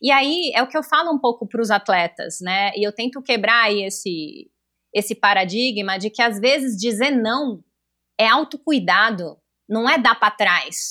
E aí é o que eu falo um pouco para os atletas, né? E eu tento quebrar esse, esse paradigma de que às vezes dizer não é autocuidado, não é dar para trás.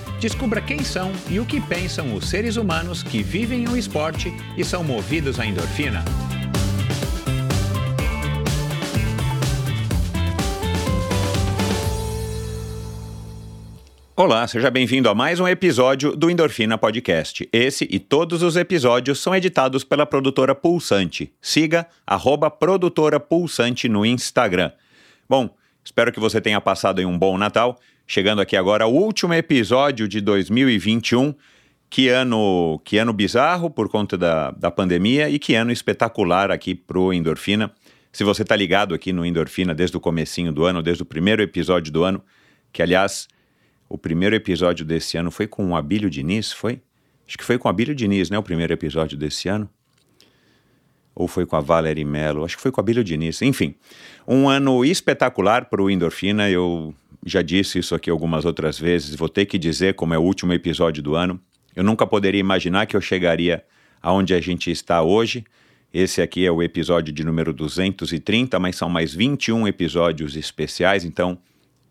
Descubra quem são e o que pensam os seres humanos que vivem o esporte e são movidos à endorfina. Olá, seja bem-vindo a mais um episódio do Endorfina Podcast. Esse e todos os episódios são editados pela produtora Pulsante. Siga produtora Pulsante no Instagram. Bom, espero que você tenha passado um bom Natal Chegando aqui agora o último episódio de 2021. Que ano, que ano bizarro por conta da, da pandemia e que ano espetacular aqui pro Endorfina. Se você tá ligado aqui no Endorfina desde o comecinho do ano, desde o primeiro episódio do ano, que aliás, o primeiro episódio desse ano foi com o Abílio Diniz, foi? Acho que foi com o Abílio Diniz, né, o primeiro episódio desse ano. Ou foi com a Valerie Mello, acho que foi com a Abílio Diniz. Enfim, um ano espetacular para o Endorfina. Eu já disse isso aqui algumas outras vezes, vou ter que dizer como é o último episódio do ano. Eu nunca poderia imaginar que eu chegaria aonde a gente está hoje. Esse aqui é o episódio de número 230, mas são mais 21 episódios especiais, então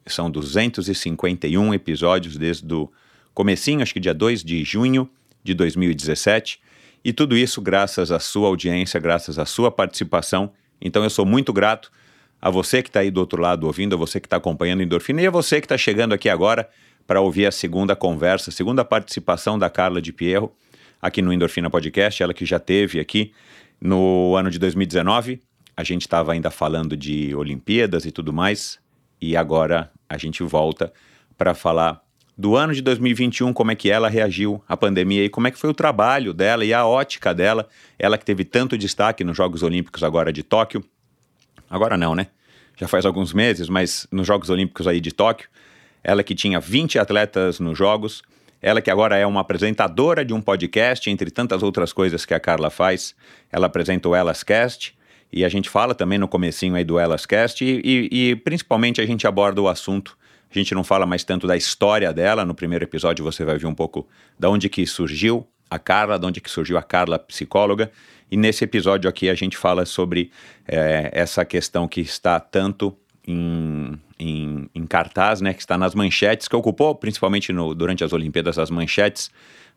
são 251 episódios desde o comecinho, acho que dia 2 de junho de 2017. E tudo isso graças à sua audiência, graças à sua participação. Então eu sou muito grato a você que está aí do outro lado ouvindo, a você que está acompanhando Endorfina e a você que está chegando aqui agora para ouvir a segunda conversa, a segunda participação da Carla de Pierro aqui no Endorfina Podcast, ela que já teve aqui no ano de 2019. A gente estava ainda falando de Olimpíadas e tudo mais, e agora a gente volta para falar do ano de 2021, como é que ela reagiu à pandemia e como é que foi o trabalho dela e a ótica dela, ela que teve tanto destaque nos Jogos Olímpicos agora de Tóquio, Agora não, né? Já faz alguns meses, mas nos Jogos Olímpicos aí de Tóquio, ela que tinha 20 atletas nos Jogos, ela que agora é uma apresentadora de um podcast, entre tantas outras coisas que a Carla faz, ela apresenta o Elas Cast, e a gente fala também no comecinho aí do Elas Cast, e, e, e principalmente a gente aborda o assunto a gente não fala mais tanto da história dela. No primeiro episódio você vai ver um pouco da onde que surgiu a Carla, de onde que surgiu a Carla psicóloga. E nesse episódio aqui a gente fala sobre é, essa questão que está tanto em, em, em, cartaz, né, que está nas manchetes, que ocupou principalmente no, durante as Olimpíadas as manchetes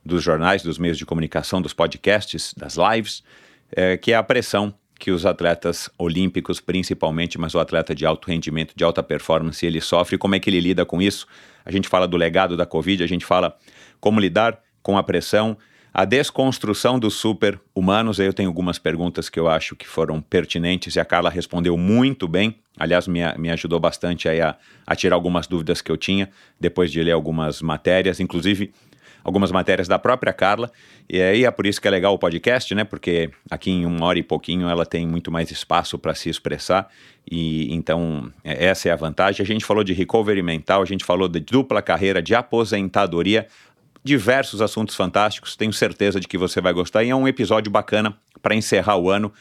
dos jornais, dos meios de comunicação, dos podcasts, das lives, é, que é a pressão que os atletas olímpicos, principalmente, mas o atleta de alto rendimento, de alta performance, ele sofre, como é que ele lida com isso. A gente fala do legado da Covid, a gente fala como lidar com a pressão, a desconstrução dos super-humanos, eu tenho algumas perguntas que eu acho que foram pertinentes e a Carla respondeu muito bem. Aliás, me, me ajudou bastante aí a, a tirar algumas dúvidas que eu tinha depois de ler algumas matérias, inclusive algumas matérias da própria Carla. E aí é por isso que é legal o podcast, né? Porque aqui em uma hora e pouquinho ela tem muito mais espaço para se expressar. E então é, essa é a vantagem. A gente falou de recovery mental, a gente falou de dupla carreira, de aposentadoria diversos assuntos fantásticos. Tenho certeza de que você vai gostar. E é um episódio bacana para encerrar o ano,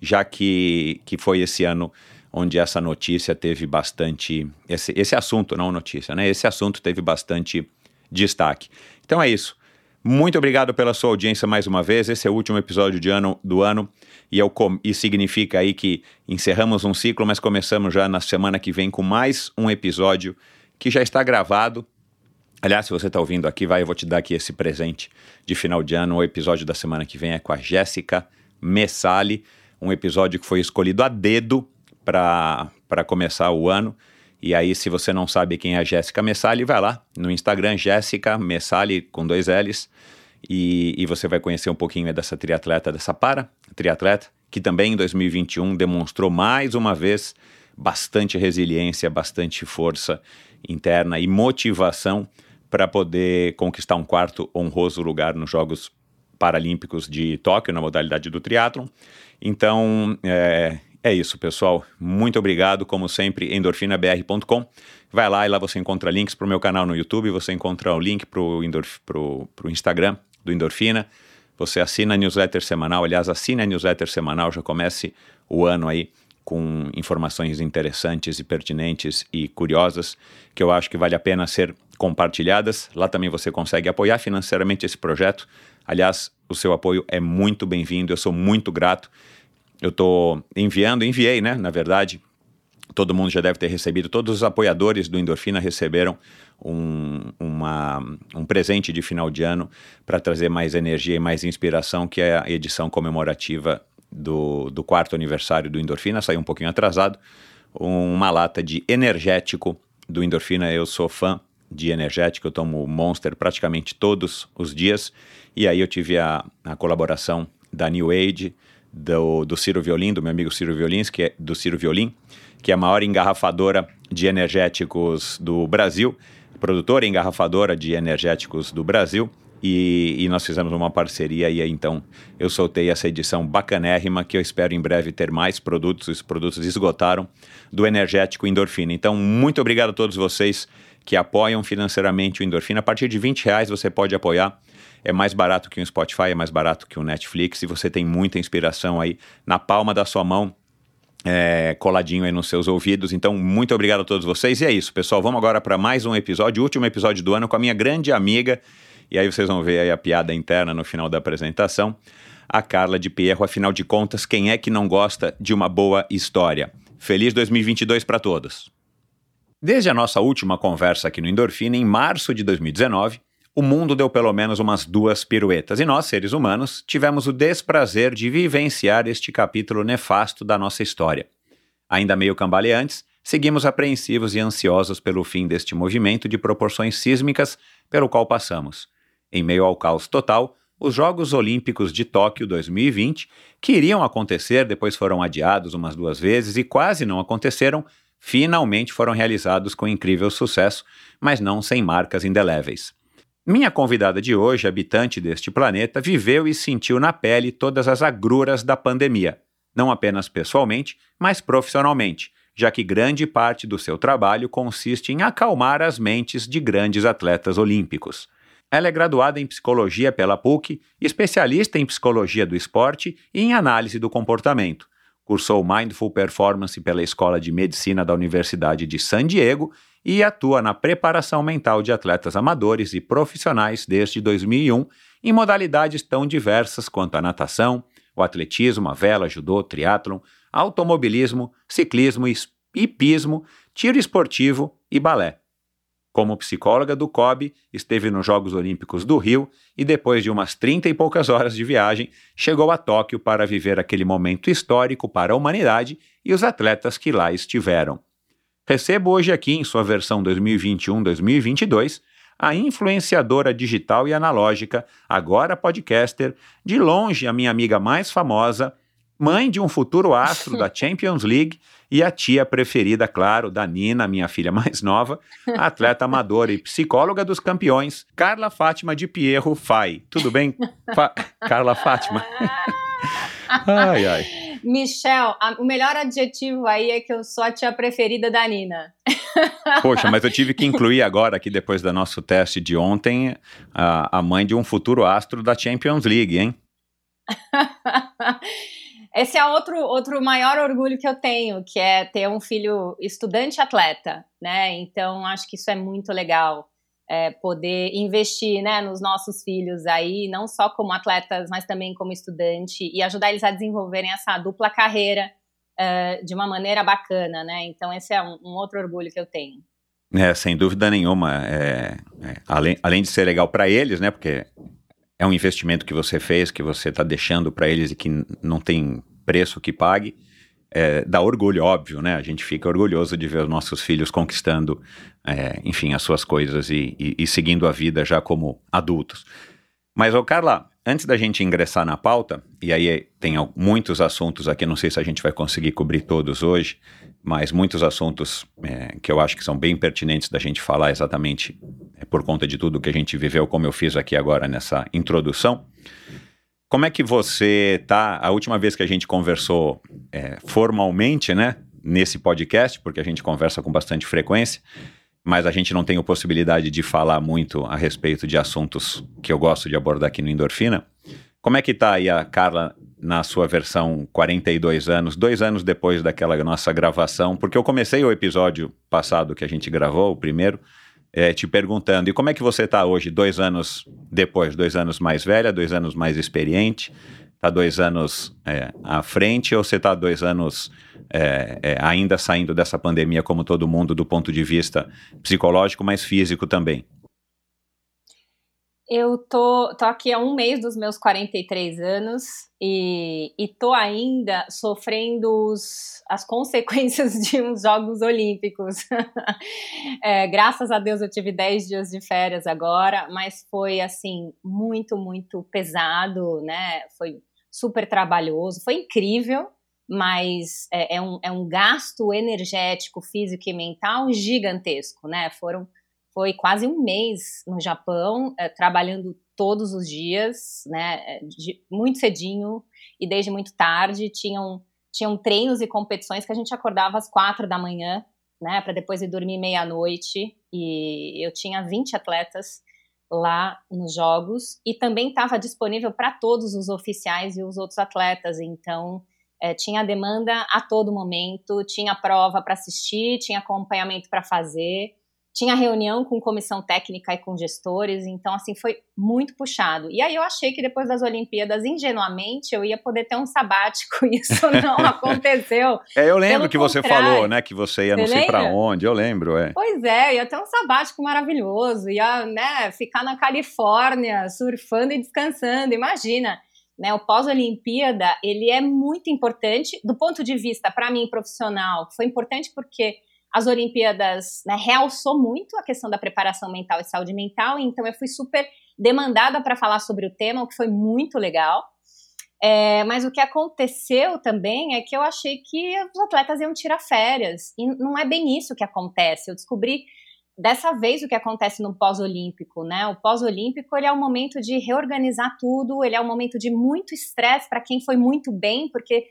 já que, que foi esse ano onde essa notícia teve bastante. Esse, esse assunto, não notícia, né? Esse assunto teve bastante destaque. Então é isso. Muito obrigado pela sua audiência mais uma vez. Esse é o último episódio de ano, do ano e, eu, e significa aí que encerramos um ciclo, mas começamos já na semana que vem com mais um episódio que já está gravado Aliás, se você está ouvindo aqui, vai, eu vou te dar aqui esse presente de final de ano. O episódio da semana que vem é com a Jéssica Messali, um episódio que foi escolhido a dedo para começar o ano. E aí, se você não sabe quem é a Jéssica Messali, vai lá no Instagram, Jéssica Messali com dois L's, e, e você vai conhecer um pouquinho dessa triatleta, dessa para triatleta, que também em 2021 demonstrou mais uma vez bastante resiliência, bastante força interna e motivação para poder conquistar um quarto honroso lugar nos Jogos Paralímpicos de Tóquio, na modalidade do triatlon. Então, é, é isso, pessoal. Muito obrigado, como sempre, endorfinabr.com. Vai lá e lá você encontra links para o meu canal no YouTube, você encontra o link para o Instagram do Endorfina. Você assina a newsletter semanal, aliás, assine a newsletter semanal, já comece o ano aí com informações interessantes e pertinentes e curiosas que eu acho que vale a pena ser compartilhadas. Lá também você consegue apoiar financeiramente esse projeto. Aliás, o seu apoio é muito bem-vindo, eu sou muito grato. Eu estou enviando, enviei, né? Na verdade, todo mundo já deve ter recebido, todos os apoiadores do Endorfina receberam um, uma, um presente de final de ano para trazer mais energia e mais inspiração, que é a edição comemorativa do, do quarto aniversário do Endorfina, saiu um pouquinho atrasado, uma lata de energético do Endorfina. Eu sou fã de energético, eu tomo Monster praticamente todos os dias, e aí eu tive a, a colaboração da New Age, do, do Ciro Violin, do meu amigo Ciro Violins, que é do Ciro Violin, que é a maior engarrafadora de energéticos do Brasil, produtora engarrafadora de energéticos do Brasil. E, e, nós fizemos uma parceria e aí então eu soltei essa edição bacanérrima que eu espero em breve ter mais produtos, os produtos esgotaram do energético endorfina. Então, muito obrigado a todos vocês que apoiam financeiramente o endorfina. A partir de 20 reais você pode apoiar. É mais barato que o Spotify, é mais barato que o Netflix e você tem muita inspiração aí na palma da sua mão é, coladinho aí nos seus ouvidos. Então, muito obrigado a todos vocês. E é isso, pessoal. Vamos agora para mais um episódio, último episódio do ano, com a minha grande amiga. E aí vocês vão ver aí a piada interna no final da apresentação. A Carla de Pierro, afinal de contas, quem é que não gosta de uma boa história? Feliz 2022 para todos. Desde a nossa última conversa aqui no Endorfina, em março de 2019, o mundo deu pelo menos umas duas piruetas e nós, seres humanos, tivemos o desprazer de vivenciar este capítulo nefasto da nossa história. Ainda meio cambaleantes, seguimos apreensivos e ansiosos pelo fim deste movimento de proporções sísmicas pelo qual passamos. Em meio ao caos total, os Jogos Olímpicos de Tóquio 2020, que iriam acontecer, depois foram adiados umas duas vezes e quase não aconteceram, finalmente foram realizados com incrível sucesso, mas não sem marcas indeléveis. Minha convidada de hoje, habitante deste planeta, viveu e sentiu na pele todas as agruras da pandemia, não apenas pessoalmente, mas profissionalmente, já que grande parte do seu trabalho consiste em acalmar as mentes de grandes atletas olímpicos. Ela é graduada em psicologia pela PUC, especialista em psicologia do esporte e em análise do comportamento. Cursou Mindful Performance pela Escola de Medicina da Universidade de San Diego e atua na preparação mental de atletas amadores e profissionais desde 2001 em modalidades tão diversas quanto a natação, o atletismo, a vela, judô, triatlon, automobilismo, ciclismo, hipismo, tiro esportivo e balé. Como psicóloga do COB, esteve nos Jogos Olímpicos do Rio e, depois de umas 30 e poucas horas de viagem, chegou a Tóquio para viver aquele momento histórico para a humanidade e os atletas que lá estiveram. Recebo hoje aqui, em sua versão 2021-2022, a influenciadora digital e analógica, agora podcaster, de longe a minha amiga mais famosa, mãe de um futuro astro da Champions League e a tia preferida, claro, da Nina, minha filha mais nova, atleta amadora e psicóloga dos campeões, Carla Fátima de Pierro Fai. Tudo bem? Fa Carla Fátima. ai, ai. Michel, a, o melhor adjetivo aí é que eu sou a tia preferida da Nina. Poxa, mas eu tive que incluir agora, aqui depois do nosso teste de ontem, a, a mãe de um futuro astro da Champions League, hein? Esse é outro, outro maior orgulho que eu tenho, que é ter um filho estudante atleta, né? Então, acho que isso é muito legal. É, poder investir né, nos nossos filhos aí, não só como atletas, mas também como estudante, e ajudar eles a desenvolverem essa dupla carreira uh, de uma maneira bacana, né? Então, esse é um, um outro orgulho que eu tenho. É, sem dúvida nenhuma. É, é, além, além de ser legal para eles, né? Porque é um investimento que você fez, que você está deixando para eles e que não tem preço que pague. É, dá orgulho, óbvio, né? A gente fica orgulhoso de ver os nossos filhos conquistando, é, enfim, as suas coisas e, e, e, seguindo a vida já como adultos. Mas, ô Carla, antes da gente ingressar na pauta, e aí tem muitos assuntos aqui, não sei se a gente vai conseguir cobrir todos hoje, mas muitos assuntos é, que eu acho que são bem pertinentes da gente falar exatamente é, por conta de tudo que a gente viveu, como eu fiz aqui agora nessa introdução. Como é que você tá? A última vez que a gente conversou é, formalmente, né, nesse podcast, porque a gente conversa com bastante frequência, mas a gente não tem a possibilidade de falar muito a respeito de assuntos que eu gosto de abordar aqui no Endorfina. Como é que tá aí a Carla na sua versão 42 anos, dois anos depois daquela nossa gravação? Porque eu comecei o episódio passado que a gente gravou, o primeiro, é, te perguntando, e como é que você está hoje, dois anos depois, dois anos mais velha, dois anos mais experiente, está dois anos é, à frente ou você está dois anos é, é, ainda saindo dessa pandemia como todo mundo do ponto de vista psicológico, mas físico também? Eu tô, tô aqui há um mês dos meus 43 anos e, e tô ainda sofrendo os, as consequências de uns Jogos Olímpicos. é, graças a Deus eu tive 10 dias de férias agora, mas foi assim, muito, muito pesado, né? Foi super trabalhoso, foi incrível, mas é, é, um, é um gasto energético, físico e mental gigantesco, né? Foram foi quase um mês no Japão, é, trabalhando todos os dias, né, é, de, muito cedinho e desde muito tarde. Tinham, tinham treinos e competições que a gente acordava às quatro da manhã, né, para depois ir dormir meia-noite. E eu tinha 20 atletas lá nos jogos e também estava disponível para todos os oficiais e os outros atletas. Então, é, tinha demanda a todo momento, tinha prova para assistir, tinha acompanhamento para fazer tinha reunião com comissão técnica e com gestores, então assim foi muito puxado. E aí eu achei que depois das Olimpíadas, ingenuamente, eu ia poder ter um sabático, isso não aconteceu. é, eu lembro Pelo que você falou, né, que você ia você não sei para onde, eu lembro, é. Pois é, ia ter um sabático maravilhoso, ia, né, ficar na Califórnia, surfando e descansando, imagina. Né, o pós-Olimpíada, ele é muito importante do ponto de vista, para mim, profissional. Foi importante porque as Olimpíadas né, realçou muito a questão da preparação mental e saúde mental, então eu fui super demandada para falar sobre o tema, o que foi muito legal. É, mas o que aconteceu também é que eu achei que os atletas iam tirar férias, e não é bem isso que acontece. Eu descobri dessa vez o que acontece no pós-olímpico, né? O pós-olímpico ele é um momento de reorganizar tudo, ele é um momento de muito estresse para quem foi muito bem, porque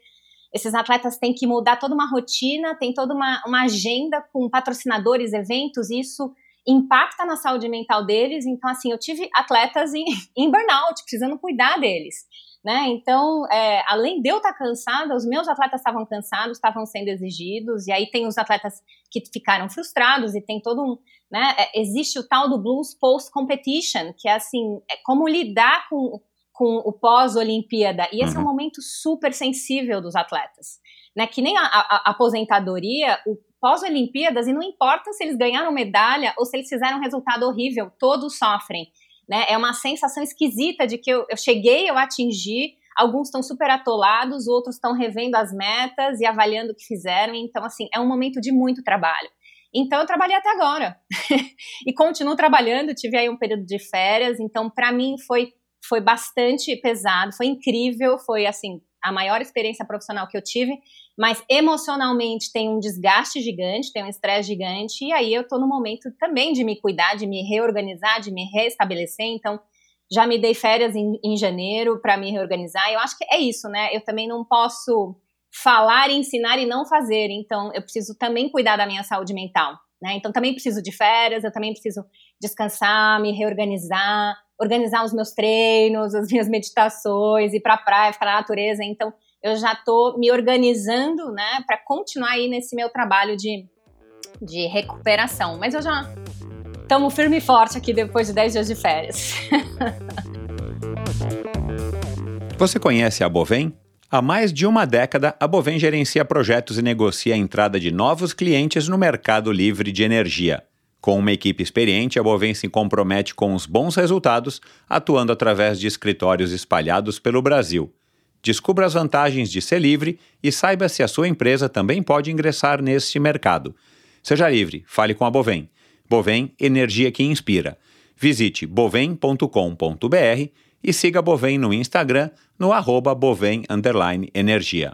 esses atletas têm que mudar toda uma rotina, tem toda uma, uma agenda com patrocinadores, eventos, isso impacta na saúde mental deles. Então, assim, eu tive atletas em, em burnout, precisando cuidar deles. Né? Então, é, além de eu estar cansada, os meus atletas estavam cansados, estavam sendo exigidos, e aí tem os atletas que ficaram frustrados, e tem todo um. Né, é, existe o tal do blues post-competition, que é assim, é como lidar com com o pós-Olimpíada. E esse uhum. é um uhum. momento super sensível dos atletas. Né? Que nem a, a, a aposentadoria, o pós-Olimpíadas, e não importa se eles ganharam medalha ou se eles fizeram um resultado horrível, todos sofrem. Né? É uma sensação esquisita de que eu, eu cheguei, eu atingi, alguns estão super atolados, outros estão revendo as metas e avaliando o que fizeram. Então, assim, é um momento de muito trabalho. Então, eu trabalhei até agora. e continuo trabalhando, tive aí um período de férias. Então, para mim, foi foi bastante pesado, foi incrível, foi assim a maior experiência profissional que eu tive, mas emocionalmente tem um desgaste gigante, tem um estresse gigante, e aí eu tô no momento também de me cuidar, de me reorganizar, de me restabelecer, então já me dei férias em, em janeiro para me reorganizar, eu acho que é isso, né? Eu também não posso falar, ensinar e não fazer, então eu preciso também cuidar da minha saúde mental, né? Então também preciso de férias, eu também preciso descansar, me reorganizar, organizar os meus treinos, as minhas meditações, ir para a praia, ficar na natureza. Então, eu já estou me organizando, né, para continuar aí nesse meu trabalho de, de recuperação. Mas eu já estamos firme e forte aqui depois de 10 dias de férias. Você conhece a Bovem? Há mais de uma década, a Bovem gerencia projetos e negocia a entrada de novos clientes no mercado livre de energia. Com uma equipe experiente, a Bovem se compromete com os bons resultados, atuando através de escritórios espalhados pelo Brasil. Descubra as vantagens de ser livre e saiba se a sua empresa também pode ingressar neste mercado. Seja livre, fale com a Bovem. Bovem, energia que inspira. Visite bovem.com.br e siga a Bovem no Instagram no arroba bovem energia.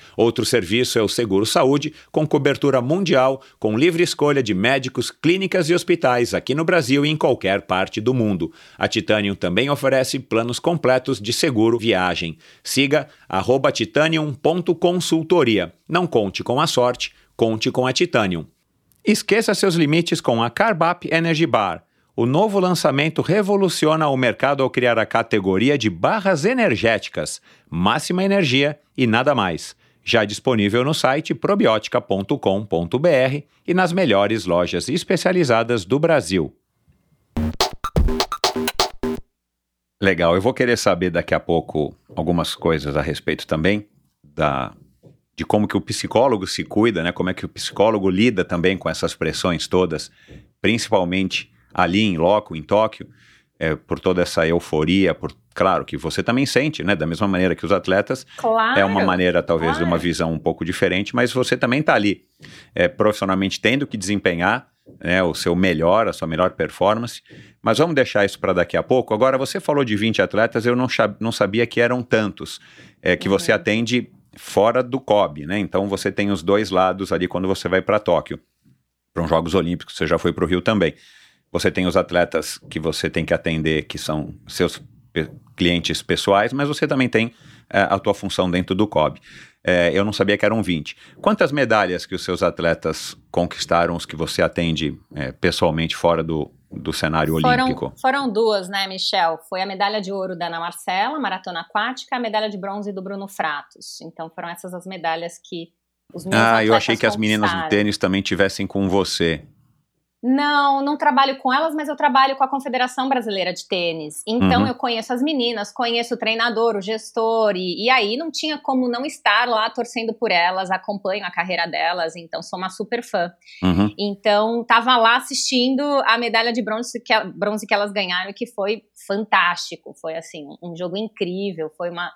Outro serviço é o Seguro Saúde, com cobertura mundial, com livre escolha de médicos, clínicas e hospitais aqui no Brasil e em qualquer parte do mundo. A Titanium também oferece planos completos de seguro viagem. Siga titanium.consultoria. Não conte com a sorte, conte com a Titanium. Esqueça seus limites com a Carbap Energy Bar. O novo lançamento revoluciona o mercado ao criar a categoria de barras energéticas, máxima energia e nada mais já disponível no site probiotica.com.br e nas melhores lojas especializadas do Brasil. Legal, eu vou querer saber daqui a pouco algumas coisas a respeito também da de como que o psicólogo se cuida, né? Como é que o psicólogo lida também com essas pressões todas, principalmente ali em loco, em Tóquio, é, por toda essa euforia, por claro que você também sente, né? Da mesma maneira que os atletas. Claro, é uma maneira, talvez, claro. de uma visão um pouco diferente, mas você também está ali é, profissionalmente tendo que desempenhar né, o seu melhor, a sua melhor performance. Mas vamos deixar isso para daqui a pouco. Agora, você falou de 20 atletas, eu não, não sabia que eram tantos, é, que uhum. você atende fora do COB, né? Então você tem os dois lados ali quando você vai para Tóquio. Para os Jogos Olímpicos, você já foi para o Rio também. Você tem os atletas que você tem que atender, que são seus clientes pessoais, mas você também tem é, a tua função dentro do COB. É, eu não sabia que eram 20. Quantas medalhas que os seus atletas conquistaram, os que você atende é, pessoalmente fora do, do cenário foram, olímpico? Foram duas, né, Michel? Foi a medalha de ouro da Ana Marcela, maratona aquática, a medalha de bronze do Bruno Fratos. Então foram essas as medalhas que os meus Ah, eu achei que as meninas do tênis também tivessem com você. Não, não trabalho com elas, mas eu trabalho com a Confederação Brasileira de Tênis. Então Uhum. eu conheço as meninas, conheço o treinador, o gestor, e, e aí não tinha como não estar lá torcendo por elas, acompanho a carreira delas, então sou uma super fã. Uhum. Então tava lá assistindo a medalha de bronze que, bronze que elas ganharam, que foi fantástico, foi assim, um jogo incrível, foi uma.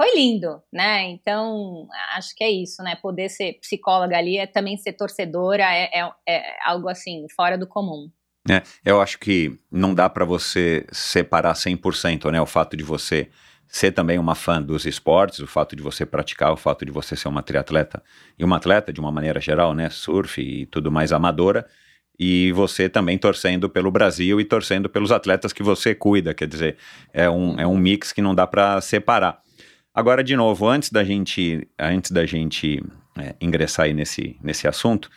Foi lindo, né? Então, acho que é isso, né? Poder ser psicóloga ali é também ser torcedora, é, é, é algo assim, fora do comum. É, eu acho que não dá para você separar 100%, né? O fato de você ser também uma fã dos esportes, o fato de você praticar, o fato de você ser uma triatleta e uma atleta de uma maneira geral, né? Surf e tudo mais amadora. E você também torcendo pelo Brasil e torcendo pelos atletas que você cuida, quer dizer, é um, é um mix que não dá para separar. Agora, de novo, antes da gente, antes da gente é, ingressar aí nesse, nesse assunto,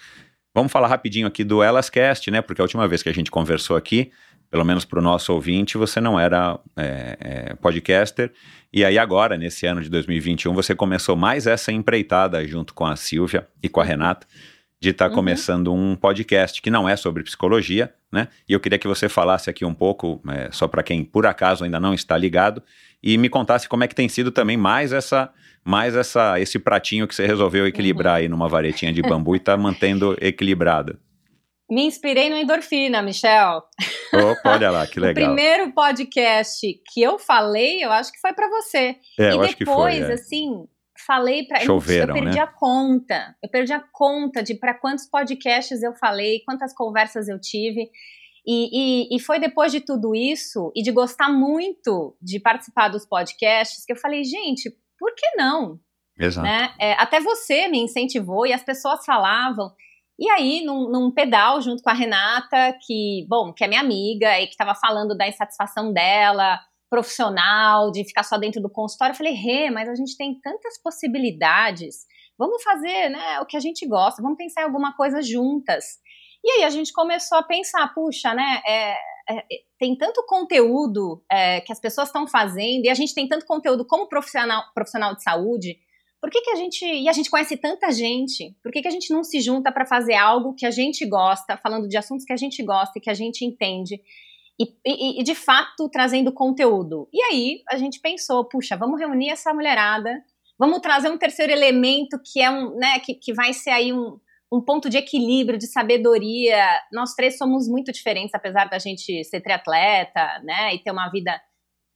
vamos falar rapidinho aqui do Elascast, né? Porque a última vez que a gente conversou aqui, pelo menos para o nosso ouvinte, você não era é, é, podcaster. E aí agora, nesse ano de 2021, você começou mais essa empreitada junto com a Silvia e com a Renata de estar tá Uhum. começando um podcast que não é sobre psicologia, né? E eu queria que você falasse aqui um pouco, é, só para quem por acaso ainda não está ligado, e me contasse como é que tem sido também mais essa, mais essa, esse pratinho que você resolveu equilibrar aí numa varetinha de bambu e está mantendo equilibrado. Me inspirei no endorfina, Michel. Opa, olha lá, que O legal. primeiro podcast que eu falei, eu acho que foi para você. É, e eu acho que depois, foi. é. assim, falei para Choveram, eu perdi né? a conta. Eu perdi a conta de para quantos podcasts eu falei, quantas conversas eu tive. E, e, e foi depois de tudo isso e de gostar muito de participar dos podcasts que eu falei, gente, por que não? Exato. né? É, até você me incentivou e as pessoas falavam. E aí, num, num pedal junto com a Renata, que, bom, que é minha amiga e que estava falando da insatisfação dela, profissional, de ficar só dentro do consultório, eu falei, Rê, mas a gente tem tantas possibilidades. Vamos fazer, né, o que a gente gosta, vamos pensar em alguma coisa juntas. E aí a gente começou a pensar, puxa, né, é, é, tem tanto conteúdo é, que as pessoas estão fazendo, e a gente tem tanto conteúdo como profissional, profissional de saúde, por que, que a gente. E a gente conhece tanta gente, por que, que a gente não se junta para fazer algo que a gente gosta, falando de assuntos que a gente gosta e que a gente entende? E, e, de fato trazendo conteúdo. E aí a gente pensou, puxa, vamos reunir essa mulherada, vamos trazer um terceiro elemento que é um, né, que, que vai ser aí um, um ponto de equilíbrio, de sabedoria. Nós três somos muito diferentes, apesar da gente ser triatleta, né, e ter uma vida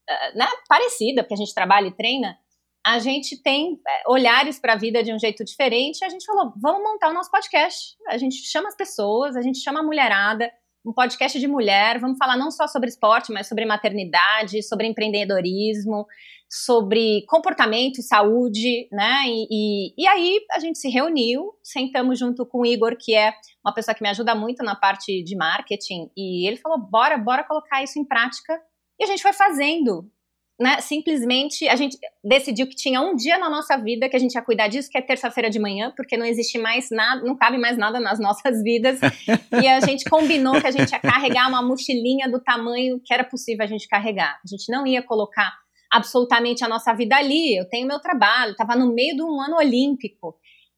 uh, né, parecida, porque a gente trabalha e treina. A gente tem é, olhares para a vida de um jeito diferente. A gente falou, vamos montar o nosso podcast. A gente chama as pessoas, a gente chama a mulherada um podcast de mulher. Vamos falar não só sobre esporte, mas sobre maternidade, sobre empreendedorismo, sobre comportamento e saúde, né? E, e, e, aí a gente se reuniu, sentamos junto com o Igor, que é uma pessoa que me ajuda muito na parte de marketing, e ele falou: bora, bora colocar isso em prática. E a gente foi fazendo né, simplesmente a gente decidiu que tinha um dia na nossa vida que a gente ia cuidar disso, que é terça-feira de manhã, porque não existe mais nada, não cabe mais nada nas nossas vidas. e a gente combinou que a gente ia carregar uma mochilinha do tamanho que era possível a gente carregar. A gente não ia colocar absolutamente a nossa vida ali. Eu tenho meu trabalho, estava no meio de um ano olímpico.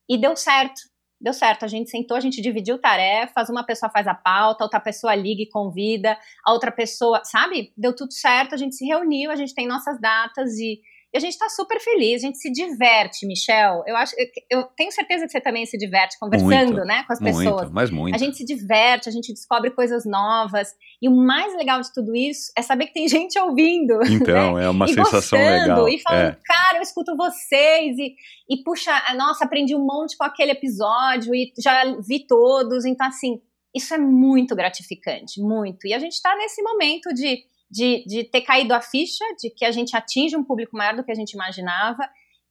E deu certo deu certo. A gente sentou, a gente dividiu tarefas, uma pessoa faz a pauta, outra pessoa liga e convida, a outra pessoa, sabe? Deu tudo certo, a gente se reuniu, a gente tem nossas datas e e a gente está super feliz, a gente se diverte, Michel. Eu acho, eu, tenho certeza que você também se diverte conversando, muito, né, com as pessoas. Muito, mas muito. A gente se diverte, a gente descobre coisas novas. E o mais legal de tudo isso é saber que tem gente ouvindo. Então, né? é uma e sensação gostando, legal. E falando, é. cara, eu escuto vocês e, e puxa, nossa, aprendi um monte com aquele episódio e já vi todos. Então, assim, isso é muito gratificante, muito. E a gente está nesse momento de de, de ter caído a ficha de que a gente atinge um público maior do que a gente imaginava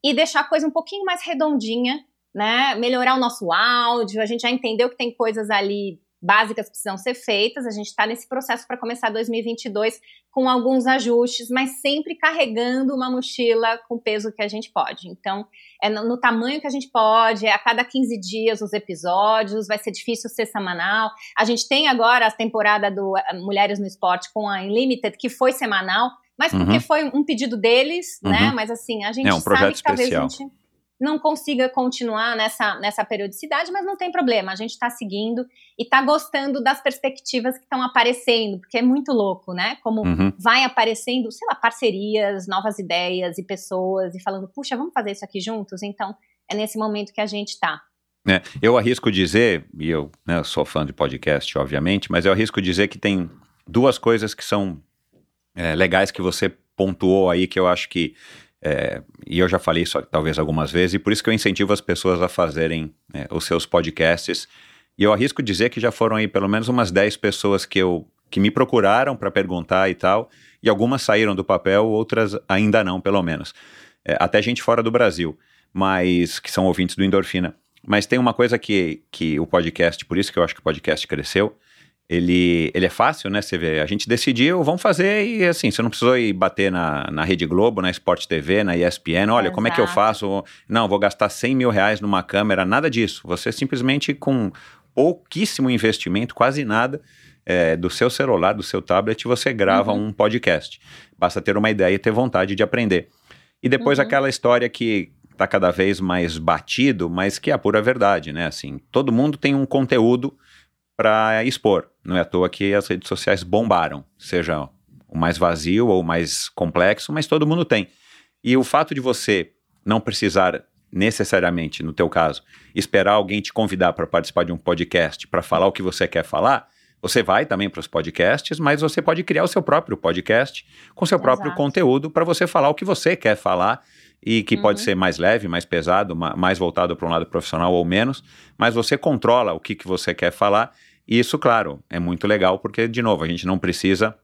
e deixar a coisa um pouquinho mais redondinha, né? Melhorar o nosso áudio, a gente já entendeu que tem coisas ali básicas precisam ser feitas. A gente está nesse processo para começar 2022 com alguns ajustes, mas sempre carregando uma mochila com o peso que a gente pode. Então, é no, no, tamanho que a gente pode, é a cada 15 dias os episódios, vai ser difícil ser semanal. A gente tem agora a temporada do eh, Mulheres no Esporte com a Unlimited, que foi semanal, mas porque uhum. foi um pedido deles, né? uhum. né? Mas assim, a gente é um sabe que talvez especial. a gente não consiga continuar nessa, nessa periodicidade, mas não tem problema, a gente está seguindo e está gostando das perspectivas que estão aparecendo, porque é muito louco, né? Como uhum. vai aparecendo, sei lá, parcerias, novas ideias e pessoas e falando, puxa, vamos fazer isso aqui juntos? Então, é nesse momento que a gente está. É, eu arrisco dizer, e eu né, sou fã de podcast, obviamente, mas eu arrisco dizer que tem duas coisas que são é, legais que você pontuou aí, que eu acho que é, e eu já falei isso talvez algumas vezes, e por isso que eu incentivo as pessoas a fazerem é, os seus podcasts. E eu arrisco dizer que já foram aí pelo menos umas 10 pessoas que, eu, que me procuraram para perguntar e tal, e algumas saíram do papel, outras ainda não, pelo menos. É, até gente fora do Brasil, mas que são ouvintes do Endorfina. Mas tem uma coisa que, que o podcast, por isso que eu acho que o podcast cresceu, ele, ele é fácil, né? Você vê, a gente decidiu, vamos fazer e assim, você não precisou ir bater na, na Rede Globo, na Sport TV, na ESPN, olha, como é que eu faço? Não, vou gastar 100 mil reais numa câmera, nada disso. Você simplesmente com pouquíssimo investimento, quase nada, é, do seu celular, do seu tablet, você grava uhum. um podcast. Basta ter uma ideia e ter vontade de aprender. E depois uhum. aquela história que está cada vez mais batido, mas que é a pura verdade, né? Assim, todo mundo tem um conteúdo para expor. Não é à toa que as redes sociais bombaram, seja o mais vazio ou o mais complexo, mas todo mundo tem. E o fato de você não precisar necessariamente, no teu caso, esperar alguém te convidar para participar de um podcast para falar o que você quer falar, você vai também para os podcasts, mas você pode criar o seu próprio podcast com seu próprio Exato. conteúdo para você falar o que você quer falar e que uhum. pode ser mais leve, mais pesado, mais voltado para um lado profissional ou menos, mas você controla o que, que você quer falar e isso, claro, é muito legal porque, de novo, a gente não precisa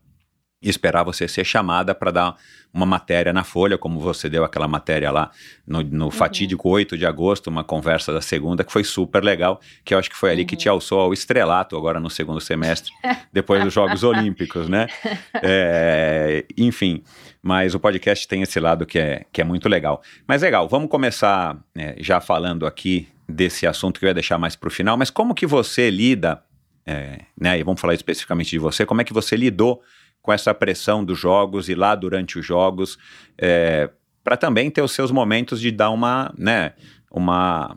esperar você ser chamada para dar uma matéria na Folha, como você deu aquela matéria lá no, no uhum. fatídico 8 de agosto, uma conversa da segunda, que foi super legal, que eu acho que foi ali uhum. que te alçou ao estrelato agora no segundo semestre, depois dos Jogos Olímpicos, né? É, enfim, mas o podcast tem esse lado que é, que é muito legal. Mas legal, vamos começar é, já falando aqui desse assunto que eu ia deixar mais para o final, mas como que você lida é, né, e vamos falar especificamente de você, como é que você lidou com essa pressão dos jogos e lá durante os jogos, é, para também ter os seus momentos de dar uma, né, uma,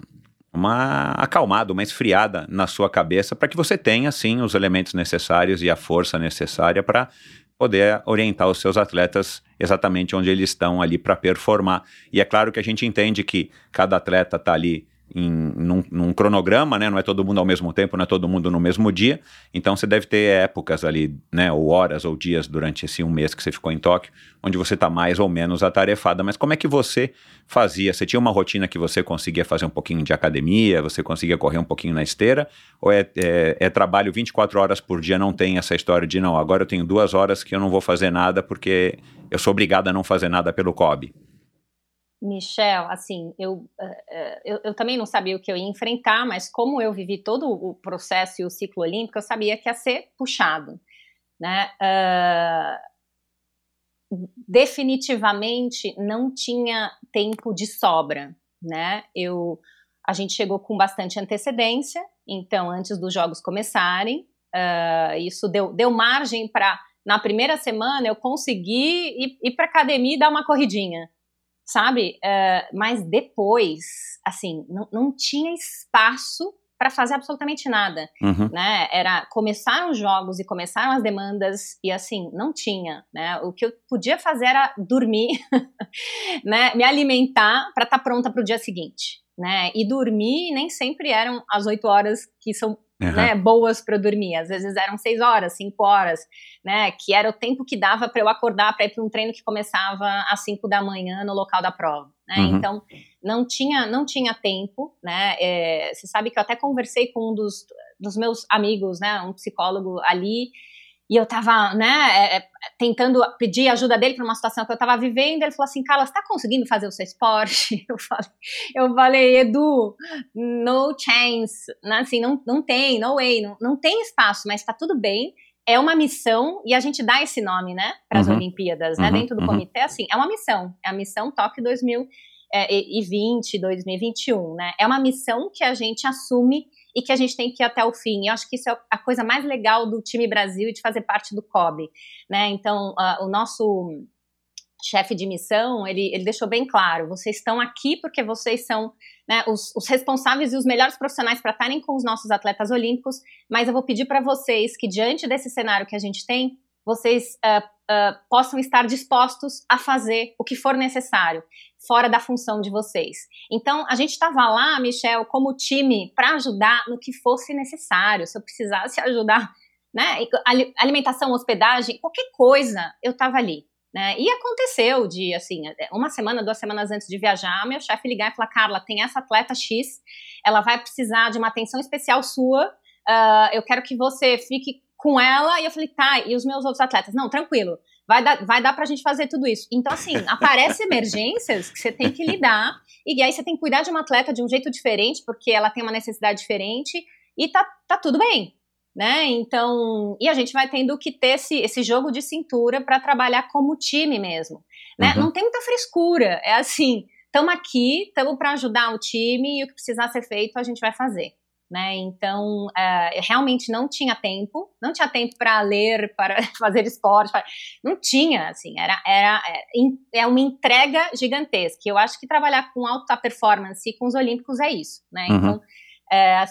uma acalmada, uma esfriada na sua cabeça para que você tenha, sim, os elementos necessários e a força necessária para poder orientar os seus atletas exatamente onde eles estão ali para performar. E é claro que a gente entende que cada atleta está ali em, num, num, cronograma, né? Não é todo mundo ao mesmo tempo, não é todo mundo no mesmo dia. Então você deve ter épocas ali, né? Ou horas ou dias durante esse um mês que você ficou em Tóquio, onde você está mais ou menos atarefada. Mas como é que você fazia? Você tinha uma rotina que você conseguia fazer um pouquinho de academia, você conseguia correr um pouquinho na esteira? Ou é, é, é trabalho 24 horas por dia, não tem essa história de não, agora eu tenho duas horas que eu não vou fazer nada porque eu sou obrigada a não fazer nada pelo COB? Michel, assim, eu, uh, eu, eu, também não sabia o que eu ia enfrentar, mas como eu vivi todo o processo e o ciclo olímpico, eu sabia que ia ser puxado, né? Uh, definitivamente não tinha tempo de sobra, né? Eu, a gente chegou com bastante antecedência, então antes dos jogos começarem, uh, isso deu, deu margem para na primeira semana eu conseguir ir, ir para academia e dar uma corridinha sabe? Uh, mas depois, assim, não, não tinha espaço para fazer absolutamente nada, uhum. né? Era começaram os jogos e começaram as demandas e assim não tinha, né? O que eu podia fazer era dormir, né? Me alimentar para estar tá pronta para o dia seguinte, né? E dormir nem sempre eram as oito horas que são Uhum. Né, boas para dormir. Às vezes eram seis horas, cinco horas, né? Que era o tempo que dava para eu acordar para ir para um treino que começava às cinco da manhã no local da prova. Né? Uhum. Então não tinha não tinha tempo, né? É, você sabe que eu até conversei com um dos, dos meus amigos, né? Um psicólogo ali e eu tava, né, é, é, tentando pedir ajuda dele para uma situação que eu tava vivendo. Ele falou assim: Carla, você tá conseguindo fazer o seu esporte? Eu falei, eu falei Edu, no chance, né, assim, não, não tem, no way, não, não tem espaço, mas tá tudo bem. É uma missão, e a gente dá esse nome, né, para as uhum. Olimpíadas, né, uhum. dentro do uhum. comitê, assim, é uma missão, é a missão Tóquio 2020, 2021, né, é uma missão que a gente assume e que a gente tem que ir até o fim. Eu acho que isso é a coisa mais legal do time Brasil e de fazer parte do COB, né? Então, uh, o nosso chefe de missão, ele, ele deixou bem claro, vocês estão aqui porque vocês são né, os, os, responsáveis e os melhores profissionais para estarem com os nossos atletas olímpicos, mas eu vou pedir para vocês que, diante desse cenário que a gente tem, vocês uh, uh, possam estar dispostos a fazer o que for necessário fora da função de vocês. Então, a gente estava lá, Michel, como time, para ajudar no que fosse necessário. Se eu precisasse ajudar, né? Alimentação, hospedagem, qualquer coisa, eu estava ali. Né? E aconteceu de, assim, uma semana, duas semanas antes de viajar, meu chefe ligar e falar: Carla, tem essa atleta X, ela vai precisar de uma atenção especial sua. Uh, eu quero que você fique com ela. E eu falei: tá, e os meus outros atletas? Não, tranquilo vai dar, vai dar pra gente fazer tudo isso. Então, assim, aparecem emergências que você tem que lidar, e aí você tem que cuidar de uma atleta de um jeito diferente, porque ela tem uma necessidade diferente, e tá, tá tudo bem. Né? Então, e a gente vai tendo que ter esse, esse jogo de cintura para trabalhar como time mesmo. Né? Uhum. Não tem muita frescura. É assim, estamos aqui, estamos para ajudar o time e o que precisar ser feito a gente vai fazer né? Então, uh, realmente não tinha tempo, não tinha tempo para ler, para fazer esporte, para... não tinha, assim, era, era é, é uma entrega gigantesca. Eu acho que trabalhar com alta performance e com os Olímpicos é isso, né? Uhum. Então, é,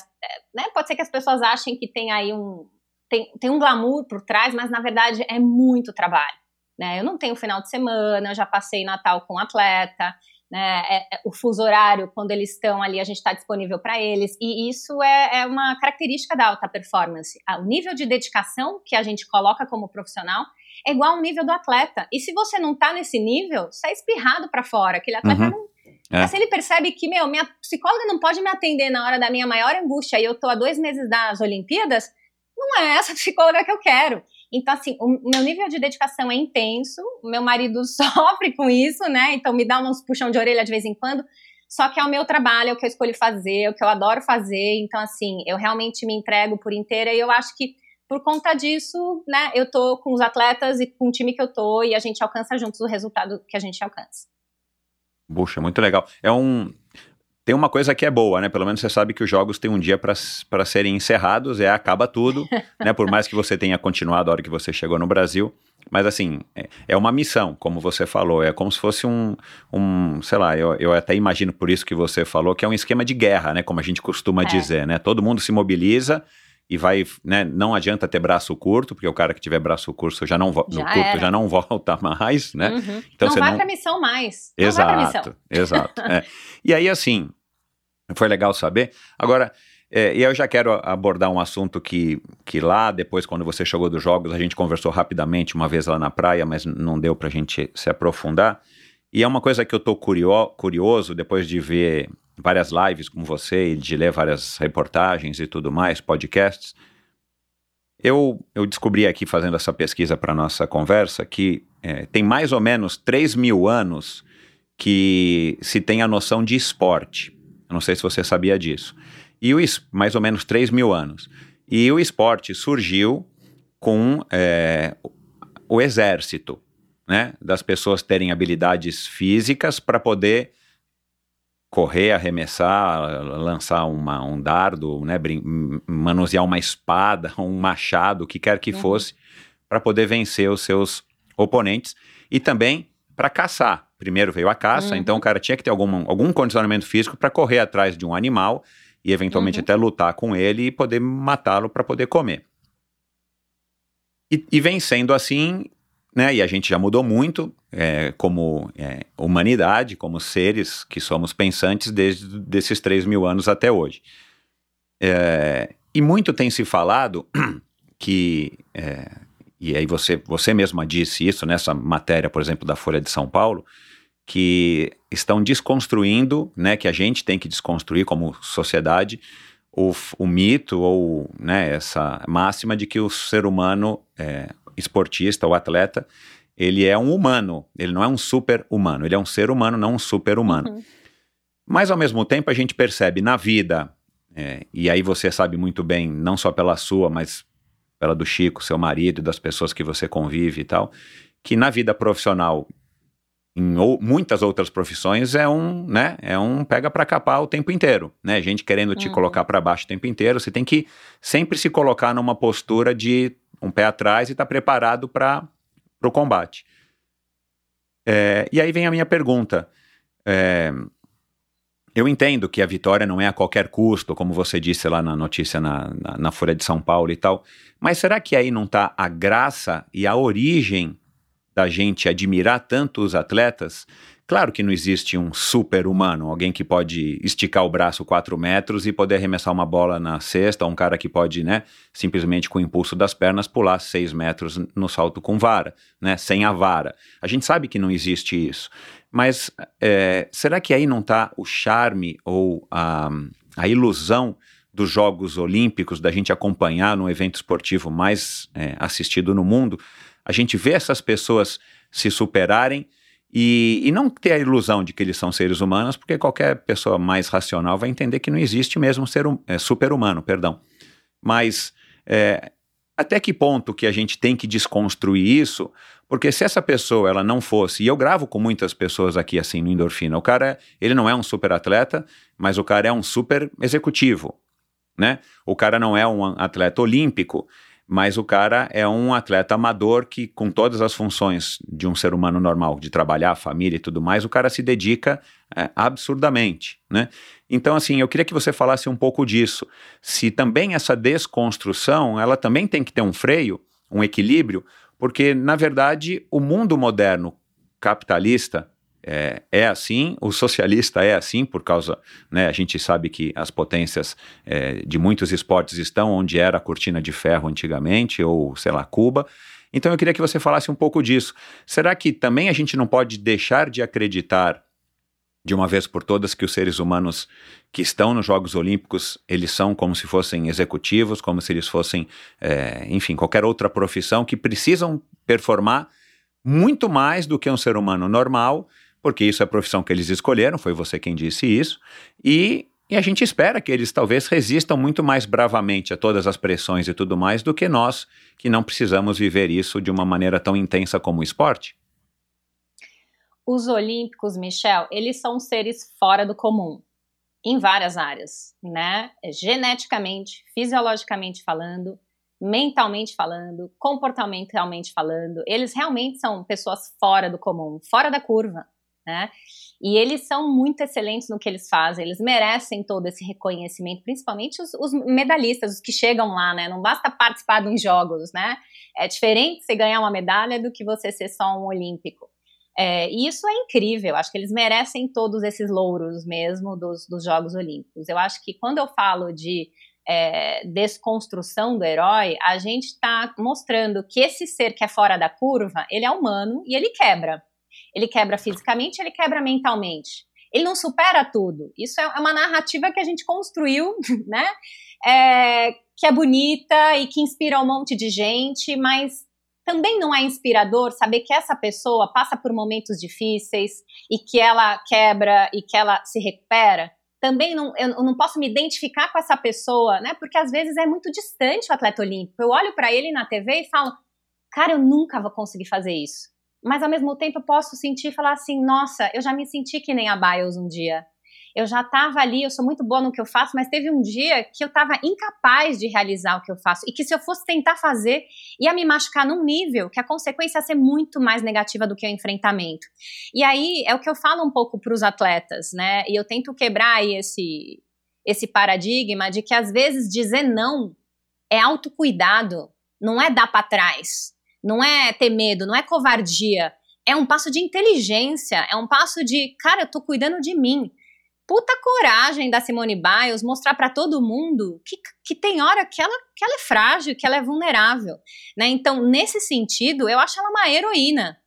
né, pode ser que as pessoas achem que tem aí um tem, tem um glamour por trás, mas na verdade é muito trabalho. Né? Eu não tenho final de semana, eu já passei Natal com atleta, né, é, é, o fuso horário, quando eles estão ali, a gente está disponível para eles, e isso é, é, uma característica da alta performance. O nível de dedicação que a gente coloca como profissional é igual ao nível do atleta. E se você não está nesse nível, sai é espirrado para fora. Aquele atleta uhum. não. É. Se ele percebe que, meu, minha psicóloga não pode me atender na hora da minha maior angústia e eu tô há dois meses das Olimpíadas, não é essa psicóloga que eu quero. Então, assim, o meu nível de dedicação é intenso, o meu marido sofre com isso, né? Então, me dá uns puxão de orelha de vez em quando. Só que é o meu trabalho, é o que eu escolho fazer, é o que eu adoro fazer. Então, assim, eu realmente me entrego por inteira e eu acho que por conta disso, né, eu tô com os atletas e com o time que eu tô e a gente alcança juntos o resultado que a gente alcança. Puxa, muito legal. É um tem uma coisa que é boa, né? Pelo menos você sabe que os jogos têm um dia para serem encerrados, é acaba tudo, né? Por mais que você tenha continuado a hora que você chegou no Brasil. Mas assim, é, é uma missão, como você falou, é como se fosse um, um sei lá, eu, eu até imagino por isso que você falou, que é um esquema de guerra, né? Como a gente costuma é. dizer, né? Todo mundo se mobiliza e vai, né? Não adianta ter braço curto, porque o cara que tiver braço curto já não, já no curto já não volta mais, né? Uhum. Então, não vai não... pra missão mais. Exato, exato. é. E aí, assim, foi legal saber. Agora, é, e eu já quero abordar um assunto que, que lá, depois, quando você chegou dos Jogos, a gente conversou rapidamente uma vez lá na praia, mas não deu para a gente se aprofundar. E é uma coisa que eu estou curio curioso, depois de ver várias lives com você e de ler várias reportagens e tudo mais, podcasts. Eu, eu descobri aqui, fazendo essa pesquisa para nossa conversa, que é, tem mais ou menos 3 mil anos que se tem a noção de esporte. Eu não sei se você sabia disso e o, mais ou menos 3 mil anos. E o esporte surgiu com é, o exército, né? Das pessoas terem habilidades físicas para poder correr, arremessar, lançar uma, um dardo, né? manusear uma espada, um machado, o que quer que uhum. fosse, para poder vencer os seus oponentes e também para caçar. Primeiro veio a caça, uhum. então o cara tinha que ter algum, algum condicionamento físico para correr atrás de um animal e eventualmente uhum. até lutar com ele e poder matá-lo para poder comer. E, e vem sendo assim, né? E a gente já mudou muito é, como é, humanidade, como seres que somos pensantes desde desses 3 mil anos até hoje. É, e muito tem se falado que, é, e aí você, você mesma disse isso nessa matéria, por exemplo, da Folha de São Paulo, que estão desconstruindo, né, que a gente tem que desconstruir como sociedade, o, o mito ou né, essa máxima de que o ser humano é, esportista ou atleta, ele é um humano, ele não é um super humano, ele é um ser humano, não um super humano. Uhum. Mas ao mesmo tempo a gente percebe na vida, é, e aí você sabe muito bem, não só pela sua, mas pela do Chico, seu marido, das pessoas que você convive e tal, que na vida profissional em ou, muitas outras profissões é um, né, é um pega para capar o tempo inteiro, né? Gente querendo te uhum. colocar para baixo o tempo inteiro, você tem que sempre se colocar numa postura de um pé atrás e estar tá preparado para o combate. É, e aí vem a minha pergunta. É, eu entendo que a vitória não é a qualquer custo, como você disse lá na notícia na, na, na Folha de São Paulo e tal, mas será que aí não está a graça e a origem da gente admirar tanto os atletas, claro que não existe um super-humano, alguém que pode esticar o braço 4 metros e poder arremessar uma bola na cesta, um cara que pode, né, simplesmente com o impulso das pernas pular 6 metros no salto com vara, né, sem a vara. A gente sabe que não existe isso, mas é, será que aí não está o charme ou a, a ilusão dos Jogos Olímpicos, da gente acompanhar no evento esportivo mais é, assistido no mundo, a gente vê essas pessoas se superarem e, e, não ter a ilusão de que eles são seres humanos, porque qualquer pessoa mais racional vai entender que não existe mesmo ser um, é, super-humano, perdão. Mas é, até que ponto que a gente tem que desconstruir isso? Porque se essa pessoa ela não fosse, e eu gravo com muitas pessoas aqui assim no endorfina, o cara ele não é um super atleta, mas o cara é um super executivo, né? O cara não é um atleta olímpico, mas o cara é um atleta amador que, com todas as funções de um ser humano normal, de trabalhar, família e tudo mais, o cara se dedica é, absurdamente, né? Então, assim, eu queria que você falasse um pouco disso. Se também essa desconstrução, ela também tem que ter um freio, um equilíbrio, porque, na verdade, o mundo moderno capitalista, é, é, assim, o socialista é assim, por causa, né, a gente sabe que as potências é, de muitos esportes estão onde era a cortina de ferro antigamente, ou sei lá, Cuba. Então eu queria que você falasse um pouco disso. Será que também a gente não pode deixar de acreditar de uma vez por todas que os seres humanos que estão nos Jogos Olímpicos eles são como se fossem executivos, como se eles fossem, é, enfim, qualquer outra profissão que precisam performar muito mais do que um ser humano normal porque isso é a profissão que eles escolheram, foi você quem disse isso, e, e a gente espera que eles talvez resistam muito mais bravamente a todas as pressões e tudo mais do que nós, que não precisamos viver isso de uma maneira tão intensa como o esporte. Os olímpicos, Michel, eles são seres fora do comum. em várias áreas, né? Geneticamente, fisiologicamente falando, mentalmente falando, comportamentalmente falando, eles realmente são pessoas fora do comum, fora da curva, né? E eles são muito excelentes no que eles fazem, eles merecem todo esse reconhecimento, principalmente os, os medalhistas, os que chegam lá, né? Não basta participar de uns jogos, né? É diferente você ganhar uma medalha do que você ser só um olímpico. É, e isso é incrível, acho que eles merecem todos esses louros mesmo dos, dos Jogos Olímpicos. Eu acho que quando eu falo de é, desconstrução do herói, a gente está mostrando que esse ser que é fora da curva, ele é humano e ele quebra. Ele quebra fisicamente, ele quebra mentalmente. Ele não supera tudo. Isso é uma narrativa que a gente construiu, né? É, que é bonita e que inspira um monte de gente, mas também não é inspirador saber que essa pessoa passa por momentos difíceis e que ela quebra e que ela se recupera? Também não, eu não posso me identificar com essa pessoa, né? Porque às vezes é muito distante o atleta olímpico. Eu olho para ele na TV e falo, cara, eu nunca vou conseguir fazer isso. Mas ao mesmo tempo eu posso sentir e falar assim, nossa, eu já me senti que nem a Biles um dia eu já estava ali, eu sou muito boa no que eu faço, mas teve um dia que eu estava incapaz de realizar o que eu faço e que se eu fosse tentar fazer, ia me machucar num nível que a consequência ia ser muito mais negativa do que o enfrentamento. E aí é o que eu falo um pouco para os atletas, né? E eu tento quebrar aí esse esse paradigma de que às vezes dizer não é autocuidado, não é dar para trás, não é ter medo, não é covardia, é um passo de inteligência, é um passo de, cara, eu tô cuidando de mim puta coragem da Simone Biles mostrar para todo mundo que, que tem hora que ela, que ela é frágil, que ela é vulnerável, né? Então, nesse sentido, eu acho ela uma heroína,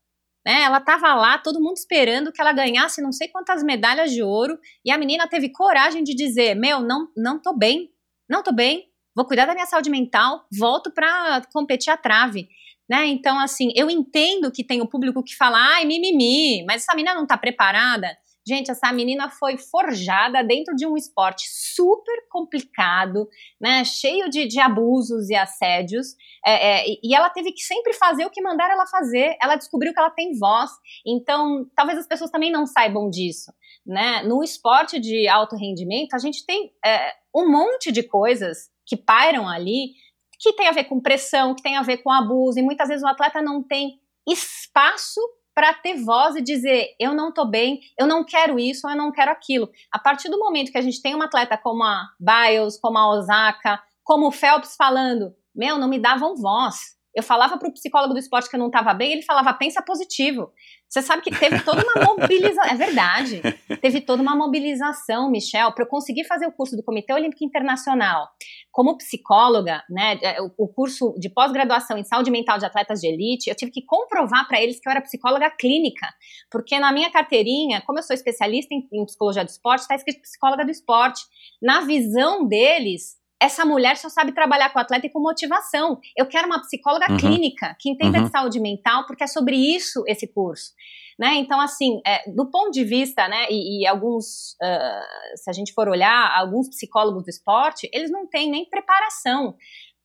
né? Ela tava lá, todo mundo esperando que ela ganhasse não sei quantas medalhas de ouro, e a menina teve coragem de dizer: "Meu, não, não tô bem. Não tô bem. Vou cuidar da minha saúde mental, volto para competir a trave". Né? Então, assim, eu entendo que tem o público que fala, ai, mimimi, mas essa menina não tá preparada. Gente, essa menina foi forjada dentro de um esporte super complicado, né? Cheio de, de abusos e assédios. É, é, e ela teve que sempre fazer o que mandaram ela fazer. Ela descobriu que ela tem voz. Então, talvez as pessoas também não saibam disso. Né? No esporte de alto rendimento, a gente tem é, um monte de coisas que pairam ali que tem a ver com pressão, que tem a ver com abuso, e muitas vezes o atleta não tem espaço para ter voz e dizer eu não tô bem, eu não quero isso, eu não quero aquilo. A partir do momento que a gente tem uma atleta como a Biles, como a Osaka, como o Phelps falando, meu, não me davam voz. Eu falava para o psicólogo do esporte que eu não estava bem, ele falava, pensa positivo. Você sabe que teve toda uma mobilização, é verdade, teve toda uma mobilização, Michel, para eu conseguir fazer o curso do Comitê Olímpico Internacional. Como psicóloga, né, é, o curso de pós-graduação em saúde mental de atletas de elite, eu tive que comprovar para eles que eu era psicóloga clínica, porque na minha carteirinha, como eu sou especialista em, em psicologia do esporte, está escrito psicóloga do esporte. Na visão deles, essa mulher só sabe trabalhar com atleta e com motivação. Eu quero uma psicóloga uhum. clínica que entenda uhum. de saúde mental, porque é sobre isso esse curso. Né? Então, assim, é, do ponto de vista, né, e, e alguns, uh, se a gente for olhar, alguns psicólogos do esporte, eles não têm nem preparação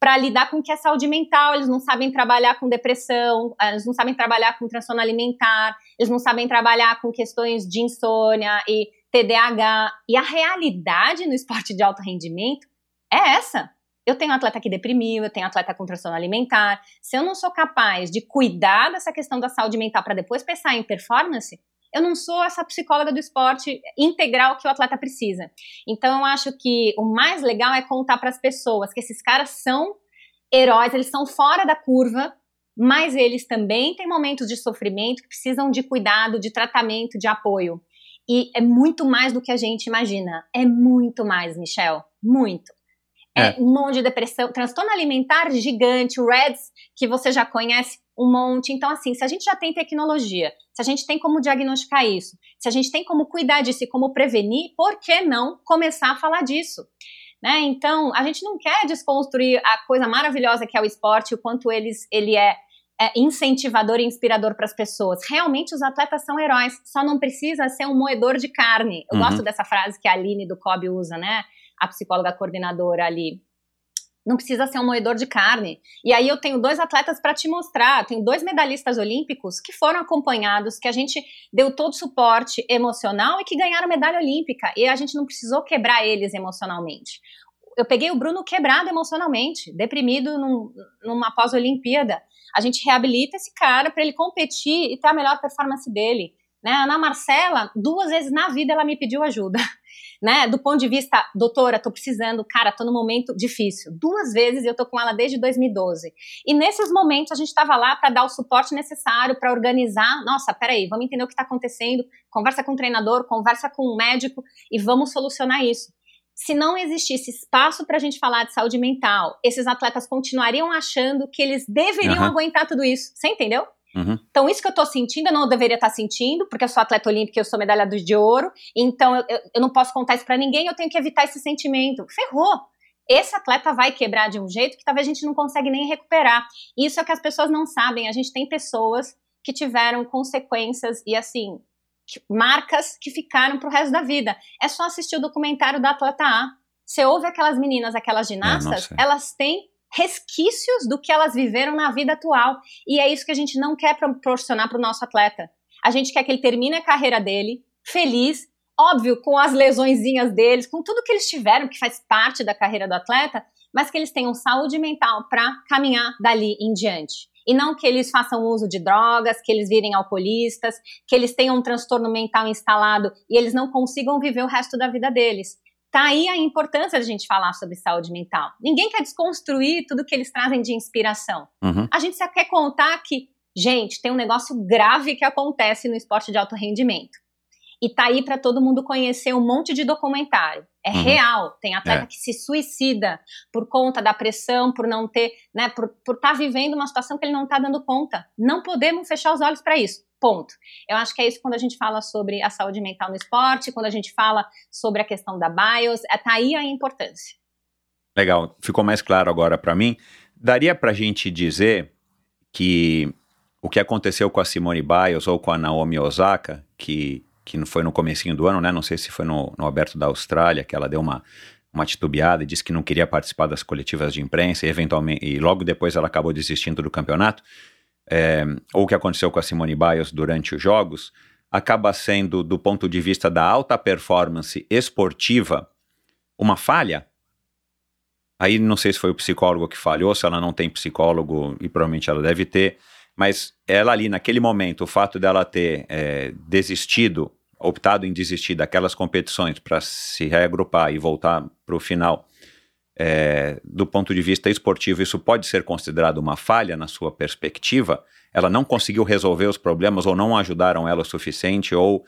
para lidar com o que é saúde mental, eles não sabem trabalhar com depressão, eles não sabem trabalhar com transtorno alimentar, eles não sabem trabalhar com questões de insônia e TDAH. E a realidade no esporte de alto rendimento é essa. Eu tenho atleta que deprimiu, eu tenho atleta com transtorno alimentar. Se eu não sou capaz de cuidar dessa questão da saúde mental para depois pensar em performance, eu não sou essa psicóloga do esporte integral que o atleta precisa. Então eu acho que o mais legal é contar para as pessoas que esses caras são heróis, eles são fora da curva, mas eles também têm momentos de sofrimento que precisam de cuidado, de tratamento, de apoio. E é muito mais do que a gente imagina. É muito mais, Michel. Muito. É. é. um monte de depressão, transtorno alimentar gigante, o REDS, que você já conhece um monte. Então, assim, se a gente já tem tecnologia, se a gente tem como diagnosticar isso, se a gente tem como cuidar disso e como prevenir, por que não começar a falar disso? Né? Então, a gente não quer desconstruir a coisa maravilhosa que é o esporte, o quanto eles, ele é, é incentivador e inspirador para as pessoas. Realmente, os atletas são heróis, só não precisa ser um moedor de carne. Eu uhum. gosto dessa frase que a Aline do COB usa, né? A psicóloga coordenadora ali. Não precisa ser um moedor de carne. E aí eu tenho dois atletas para te mostrar. Tenho dois medalhistas olímpicos que foram acompanhados, que a gente deu todo suporte emocional e que ganharam medalha olímpica. E a gente não precisou quebrar eles emocionalmente. Eu peguei o Bruno quebrado emocionalmente, deprimido num, numa pós-Olimpíada. A gente reabilita esse cara para ele competir e ter a melhor performance dele. Né? A Ana Marcela, duas vezes na vida, ela me pediu ajuda. Né? Do ponto de vista, doutora, tô precisando, cara, tô num momento difícil. Duas vezes eu tô com ela desde 2012. E nesses momentos a gente estava lá para dar o suporte necessário para organizar. Nossa, peraí, vamos entender o que está acontecendo. Conversa com o treinador, conversa com o médico e vamos solucionar isso. Se não existisse espaço para a gente falar de saúde mental, esses atletas continuariam achando que eles deveriam uhum. aguentar tudo isso. Você entendeu? Uhum. Então, isso que eu estou sentindo, eu não deveria estar tá sentindo, porque eu sou atleta olímpica, eu sou medalhada de ouro, então eu, eu, não posso contar isso para ninguém, eu tenho que evitar esse sentimento. Ferrou! Esse atleta vai quebrar de um jeito que talvez a gente não consegue nem recuperar. Isso é que as pessoas não sabem. A gente tem pessoas que tiveram consequências e, assim, marcas que ficaram pro resto da vida. É só assistir o documentário da Atleta A. Você ouve aquelas meninas, aquelas ginastas, é, elas têm resquícios do que elas viveram na vida atual. E é isso que a gente não quer proporcionar para o nosso atleta. A gente quer que ele termine a carreira dele feliz, óbvio, com as lesõezinhas deles, com tudo que eles tiveram, que faz parte da carreira do atleta, mas que eles tenham saúde mental para caminhar dali em diante. E não que eles façam uso de drogas, que eles virem alcoolistas, que eles tenham um transtorno mental instalado e eles não consigam viver o resto da vida deles. Tá aí a importância da gente falar sobre saúde mental. Ninguém quer desconstruir tudo que eles trazem de inspiração. Uhum. A gente só quer contar que, gente, tem um negócio grave que acontece no esporte de alto rendimento. E tá aí para todo mundo conhecer um monte de documentário. É uhum. real. Tem atleta é. que se suicida por conta da pressão, por não ter, né, por estar tá vivendo uma situação que ele não está dando conta. Não podemos fechar os olhos para isso. Ponto. Eu acho que é isso quando a gente fala sobre a saúde mental no esporte, quando a gente fala sobre a questão da BIOS, é, tá aí a importância. Legal, ficou mais claro agora para mim. Daria para a gente dizer que o que aconteceu com a Simone Biles ou com a Naomi Osaka, que, que foi no comecinho do ano, né? Não sei se foi no, no Aberto da Austrália, que ela deu uma, uma titubeada e disse que não queria participar das coletivas de imprensa e eventualmente e logo depois ela acabou desistindo do campeonato é, ou o que aconteceu com a Simone Biles durante os jogos, acaba sendo, do ponto de vista da alta performance esportiva, uma falha. Aí não sei se foi o psicólogo que falhou, se ela não tem psicólogo, e provavelmente ela deve ter, mas ela ali, naquele momento, o fato dela ter é, desistido, optado em desistir daquelas competições para se reagrupar e voltar para o final é, do ponto de vista esportivo, isso pode ser considerado uma falha na sua perspectiva? Ela não conseguiu resolver os problemas ou não ajudaram ela o suficiente ou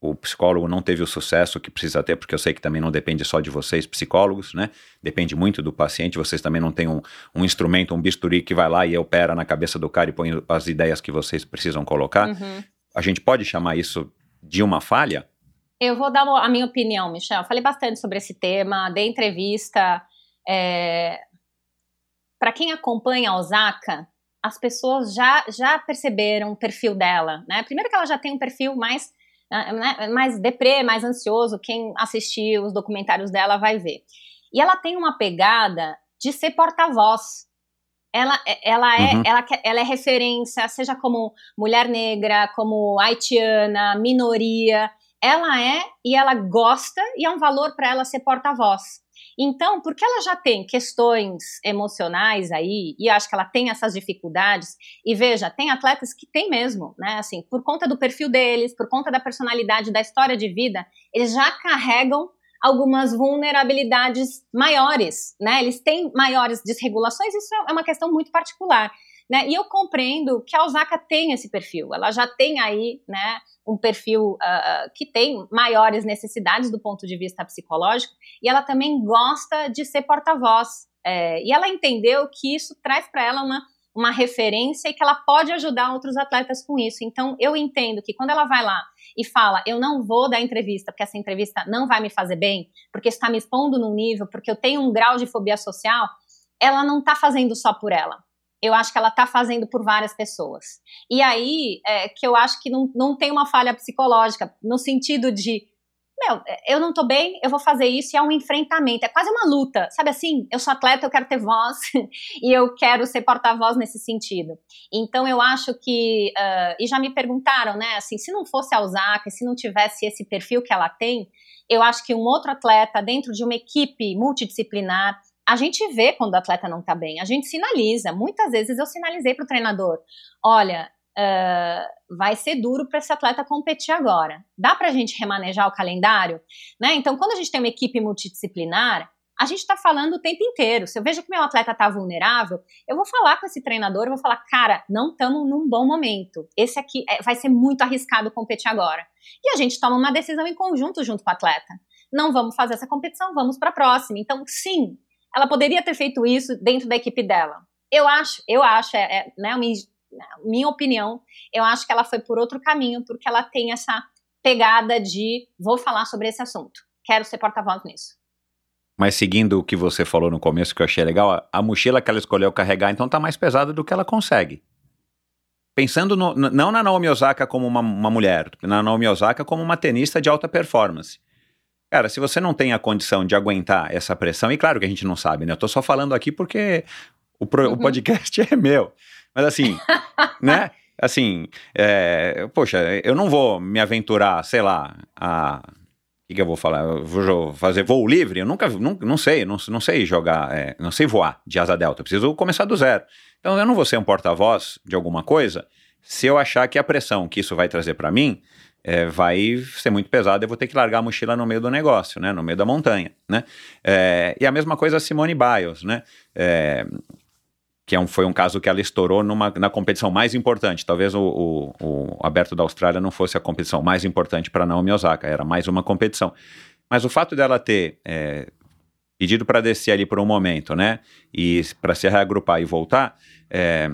o psicólogo não teve o sucesso que precisa ter, porque eu sei que também não depende só de vocês, psicólogos, né? Depende muito do paciente. Vocês também não têm um, um instrumento, um bisturi que vai lá e opera na cabeça do cara e põe as ideias que vocês precisam colocar. Uhum. A gente pode chamar isso de uma falha? Eu vou dar a minha opinião, Michel. Falei bastante sobre esse tema, dei entrevista é, para quem acompanha a Osaka, as pessoas já, já perceberam o perfil dela, né? Primeiro que ela já tem um perfil mais, né, né, mais deprê, mais ansioso, quem assistir os documentários dela vai ver. E ela tem uma pegada de ser porta-voz. Ela, ela, é, uhum. ela, ela é referência, seja como mulher negra, como haitiana, minoria. Ela é e ela gosta, e é um valor para ela ser porta-voz. Então, porque ela já tem questões emocionais aí, e acho que ela tem essas dificuldades, e veja, tem atletas que tem mesmo, né? Assim, por conta do perfil deles, por conta da personalidade, da história de vida, eles já carregam algumas vulnerabilidades maiores, né? Eles têm maiores desregulações, isso é uma questão muito particular. Né? E eu compreendo que a Osaka tem esse perfil, ela já tem aí né, um perfil uh, que tem maiores necessidades do ponto de vista psicológico, e ela também gosta de ser porta-voz. É, e ela entendeu que isso traz para ela uma, uma referência e que ela pode ajudar outros atletas com isso. Então, eu entendo que quando ela vai lá e fala, eu não vou dar entrevista, porque essa entrevista não vai me fazer bem, porque está me expondo num nível, porque eu tenho um grau de fobia social, ela não está fazendo só por ela eu acho que ela está fazendo por várias pessoas. E aí é, que eu acho que não, não tem uma falha psicológica, no sentido de meu, eu não tô bem, eu vou fazer isso e é um enfrentamento, é quase uma luta, sabe assim? Eu sou atleta, eu quero ter voz e eu quero ser porta-voz nesse sentido. Então eu acho que, uh, e já me perguntaram, né, assim, se não fosse a Osaka, se não tivesse esse perfil que ela tem, eu acho que um outro atleta dentro de uma equipe multidisciplinar, a gente vê quando o atleta não tá bem, a gente sinaliza. Muitas vezes eu sinalizei para o treinador: olha, uh, vai ser duro para esse atleta competir agora. Dá para a gente remanejar o calendário? Né? Então, quando a gente tem uma equipe multidisciplinar, a gente está falando o tempo inteiro. Se eu vejo que meu atleta está vulnerável, eu vou falar com esse treinador, vou falar, cara, não estamos num bom momento. Esse aqui é, vai ser muito arriscado competir agora. E a gente toma uma decisão em conjunto junto com o atleta. Não vamos fazer essa competição, vamos para a próxima. Então, sim, ela poderia ter feito isso dentro da equipe dela. Eu acho, eu acho, é, é né, uma minha opinião, eu acho que ela foi por outro caminho, porque ela tem essa pegada de vou falar sobre esse assunto, quero ser porta-voz nisso. Mas seguindo o que você falou no começo, que eu achei legal, a mochila que ela escolheu carregar, então tá mais pesada do que ela consegue. Pensando no, não na Naomi Osaka como uma, uma mulher, na Naomi Osaka como uma tenista de alta performance. Cara, se você não tem a condição de aguentar essa pressão, e claro que a gente não sabe, né? Eu tô só falando aqui porque o, pro, uhum. o podcast é meu. Mas assim, né? Assim, é, poxa, eu não vou me aventurar, sei lá, a. O que, que eu vou falar? Eu vou fazer voo livre? Eu nunca, não, não sei, não, não sei jogar, é, não sei voar de asa delta, eu preciso começar do zero. Então eu não vou ser um porta-voz de alguma coisa se eu achar que a pressão que isso vai trazer para mim é, vai ser muito pesada, eu vou ter que largar a mochila no meio do negócio, né, no meio da montanha, né, é, e a mesma coisa a Simone Biles, né, é, que é um, foi um caso que ela estourou numa, na competição mais importante. Talvez o, o, o Aberto da Austrália não fosse a competição mais importante para Naomi Osaka, era mais uma competição. Mas o fato dela ter é, pedido para descer ali por um momento, né, e para se reagrupar e voltar, é,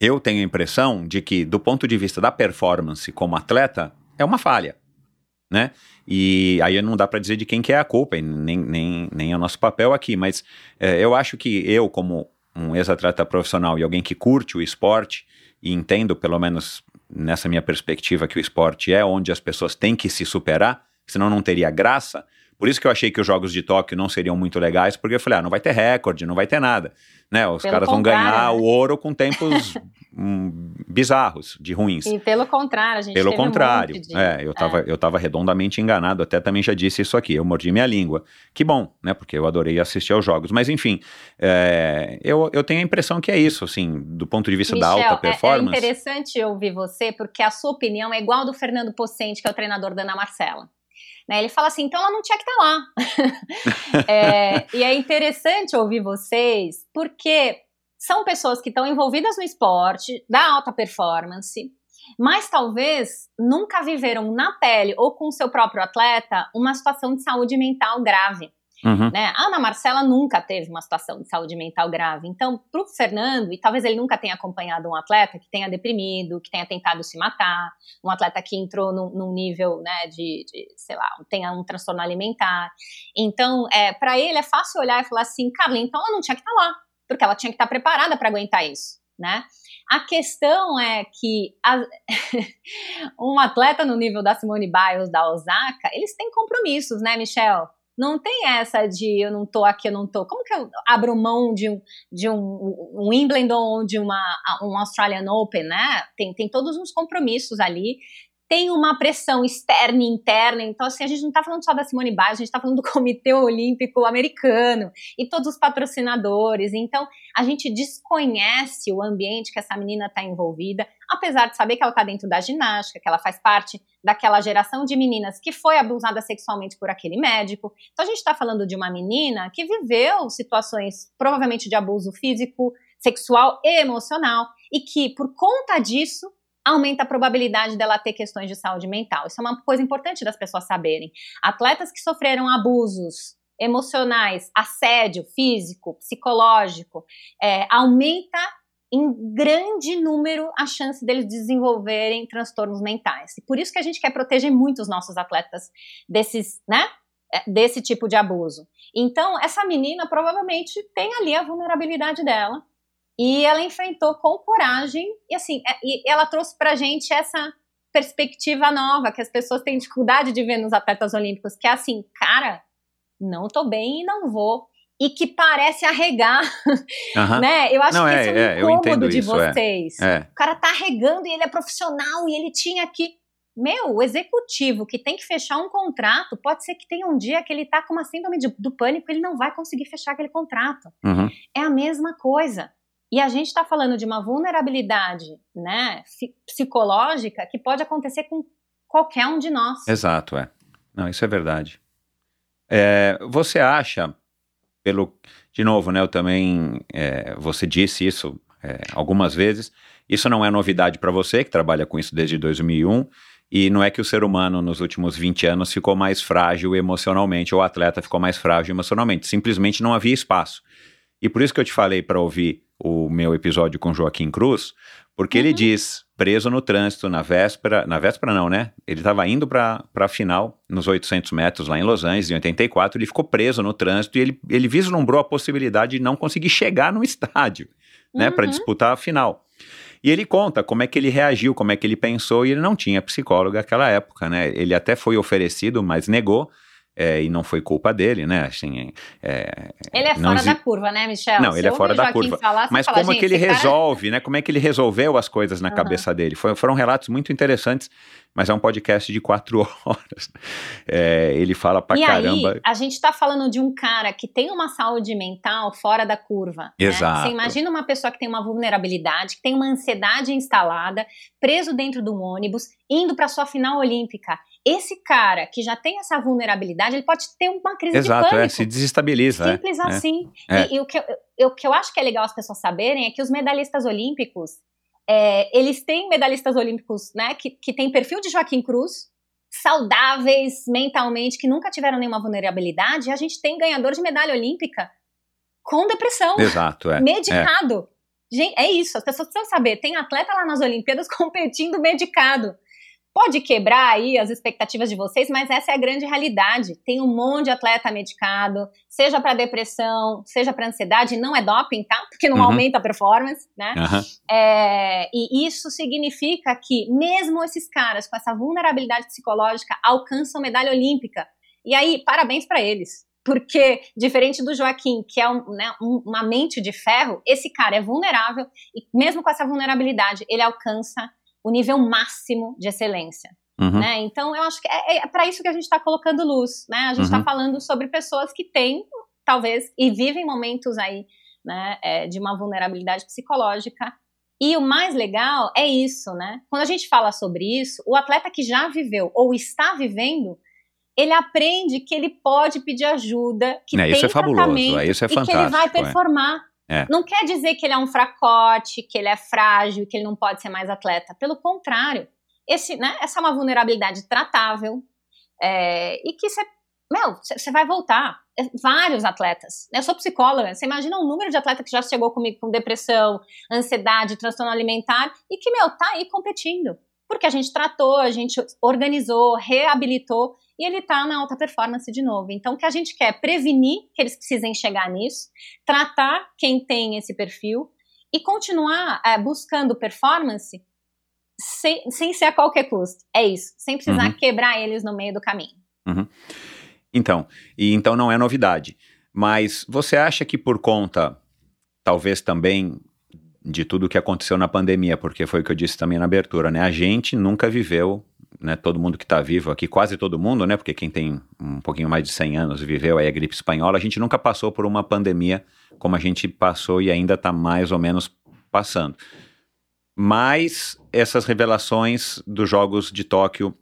eu tenho a impressão de que, do ponto de vista da performance como atleta, é uma falha, né? E aí não dá para dizer de quem que é a culpa, e nem, nem, nem é o nosso papel aqui, mas é, eu acho que eu, como um ex-atleta profissional e alguém que curte o esporte e entendo, pelo menos nessa minha perspectiva, que o esporte é onde as pessoas têm que se superar, senão não teria graça. Por isso que eu achei que os Jogos de Tóquio não seriam muito legais, porque eu falei, ah, não vai ter recorde, não vai ter nada. Né? Os Pelo caras vão ganhar né? o ouro com tempos hum, bizarros, de ruins. E pelo contrário, a gente Pelo contrário, um de... é, eu estava é. eu tava redondamente enganado, até também já disse isso aqui, eu mordi minha língua. Que bom, né, porque eu adorei assistir aos jogos. Mas enfim, é, eu, eu tenho a impressão que é isso, assim, do ponto de vista Michel, da alta performance. É, é interessante ouvir você, porque a sua opinião é igual do Fernando Pocente, que é o treinador da Ana Marcela. Né, ele fala assim, então ela não tinha que estar tá lá. é, e é interessante ouvir vocês, porque são pessoas que estão envolvidas no esporte, da alta performance, mas talvez nunca viveram na pele ou com o seu próprio atleta uma situação de saúde mental grave. Uhum. Né? A Ana Marcela nunca teve uma situação de saúde mental grave. Então, para o Fernando, e talvez ele nunca tenha acompanhado um atleta que tenha deprimido, que tenha tentado se matar, um atleta que entrou num, num nível né, de, de, sei lá, tenha um transtorno alimentar. Então, é, para ele é fácil olhar e falar assim, Carla, então ela não tinha que estar tá lá porque ela tinha que estar preparada para aguentar isso, né? A questão é que a, um atleta no nível da Simone Biles, da Osaka, eles têm compromissos, né, Michel? Não tem essa de eu não tô aqui, eu não tô. Como que eu abro mão de um, de um, um Wimbledon ou de uma, um Australian Open, né? Tem, tem todos uns compromissos ali tem uma pressão externa e interna. Então, assim, a gente não está falando só da Simone Biles, a gente está falando do Comitê Olímpico Americano e todos os patrocinadores. Então, a gente desconhece o ambiente que essa menina está envolvida, apesar de saber que ela está dentro da ginástica, que ela faz parte daquela geração de meninas que foi abusada sexualmente por aquele médico. Então, a gente está falando de uma menina que viveu situações provavelmente de abuso físico, sexual e emocional e que, por conta disso, aumenta a probabilidade dela ter questões de saúde mental. Isso é uma coisa importante das pessoas saberem. Atletas que sofreram abusos emocionais, assédio físico, psicológico, é, aumenta em grande número a chance deles desenvolverem transtornos mentais. E por isso que a gente quer proteger muito os nossos atletas desses, né? É, desse tipo de abuso. Então, essa menina provavelmente tem ali a vulnerabilidade dela e ela enfrentou com coragem, e assim, é, e ela trouxe pra gente essa perspectiva nova que as pessoas têm dificuldade de ver nos atletas olímpicos, que é assim, cara, não tô bem e não vou. E que parece arregar, Aham. né? Eu acho Não, que é, esse é um é, incômodo de isso, é. vocês. É. O cara tá regando e ele é profissional e ele tinha que. Meu, o executivo que tem que fechar um contrato, pode ser que tenha um dia que ele tá com uma síndrome de- do pânico e ele não vai conseguir fechar aquele contrato. Uhum. É a mesma coisa. E a gente está falando de uma vulnerabilidade né, psicológica que pode acontecer com qualquer um de nós. Exato, é. Não, isso é verdade. É, você acha, pelo. De novo, né? Eu também. é, você disse isso é, algumas vezes. Isso não é novidade para você, que trabalha com isso desde 2001. E não é que o ser humano nos últimos 20 anos ficou mais frágil emocionalmente, ou o atleta ficou mais frágil emocionalmente. Simplesmente não havia espaço. E por isso que eu te falei para ouvir o meu episódio com Joaquim Cruz, porque ele diz, preso no trânsito na véspera, na véspera não, né? Ele estava indo para a final nos 800 metros lá em Los Angeles, em 84, ele ficou preso no trânsito e ele, ele vislumbrou a possibilidade de não conseguir chegar no estádio, né, para Uhum. disputar a final. E ele conta como é que ele reagiu, como é que ele pensou, e ele não tinha psicólogo naquela época, né? Ele até foi oferecido, mas negou, é, e não foi culpa dele, né? Assim, é, Ele é fora exi- da curva, né, Michel? Não, Você ele é fora da Joaquim curva. falar, Mas fala, como é "Gente, que ele cara- resolve, né? Como é que ele resolveu as coisas na Aham. cabeça dele? Foi- foram relatos muito interessantes, mas é um podcast de quatro horas. É, ele fala pra e caramba. aí, a gente tá falando de um cara que tem uma saúde mental fora da curva. né? Exato. Você imagina uma pessoa que tem uma vulnerabilidade, que tem uma ansiedade instalada, preso dentro de um ônibus, indo para sua final olímpica. Esse cara que já tem essa vulnerabilidade, ele pode ter uma crise Exato, de pânico. é, se desestabiliza. é, Simples é. assim. É. E, e o, que eu, eu- o que eu acho que é legal as pessoas saberem é que os medalhistas olímpicos, é, eles têm medalhistas olímpicos, né, que, que têm perfil de Joaquim Cruz, saudáveis mentalmente, que nunca tiveram nenhuma vulnerabilidade, e a gente tem ganhador de medalha olímpica com depressão, Exato, é. medicado. Gente, é isso, as pessoas precisam saber, tem atleta lá nas Olimpíadas competindo medicado. Pode quebrar aí as expectativas de vocês, mas essa é a grande realidade. Tem um monte de atleta medicado, seja para depressão, seja para ansiedade, não é doping, tá? Porque não Uhum. aumenta a performance, né? Aham. É, e isso significa que mesmo esses caras com essa vulnerabilidade psicológica alcançam medalha olímpica. E aí, parabéns para eles. Porque, diferente do Joaquim, que é um, né, um- uma mente de ferro, esse cara é vulnerável e, mesmo com essa vulnerabilidade, ele alcança o nível máximo de excelência. Uhum. Né? Então, eu acho que é, para isso que a gente está colocando luz. Né? A gente está Uhum. falando sobre pessoas que têm, talvez, e vivem momentos aí né, é, de uma vulnerabilidade psicológica. E o mais legal é isso, né? Quando a gente fala sobre isso, o atleta que já viveu ou está vivendo, ele aprende que ele pode pedir ajuda, que É, tem isso é fabuloso, tratamento é, isso é e que ele fantástico, vai é. performar. É. Não quer dizer que ele é um fracote, que ele é frágil, que ele não pode ser mais atleta. Pelo contrário, esse, né, essa é uma vulnerabilidade tratável é, e que você, meu, você vai voltar. É, Vários atletas. Eu sou psicóloga. Você imagina o número de atletas que já chegou comigo com depressão, ansiedade, transtorno alimentar e que, meu, tá aí competindo. Porque a gente tratou, a gente organizou, reabilitou e ele tá na alta performance de novo. Então, o que a gente quer é prevenir que eles precisem chegar nisso, tratar quem tem esse perfil e continuar é, buscando performance sem, sem ser a qualquer custo. É isso. Sem precisar Uhum. quebrar eles no meio do caminho. Então, e então não é novidade. Mas você acha que por conta, talvez também de tudo que aconteceu na pandemia, porque foi o que eu disse também na abertura, né? A gente nunca viveu, né? Todo mundo que está vivo aqui, quase todo mundo, né? Porque quem tem um pouquinho mais de 100 anos viveu aí a gripe espanhola, a gente nunca passou por uma pandemia como a gente passou e ainda está mais ou menos passando. Mas essas revelações dos Jogos de Tóquio,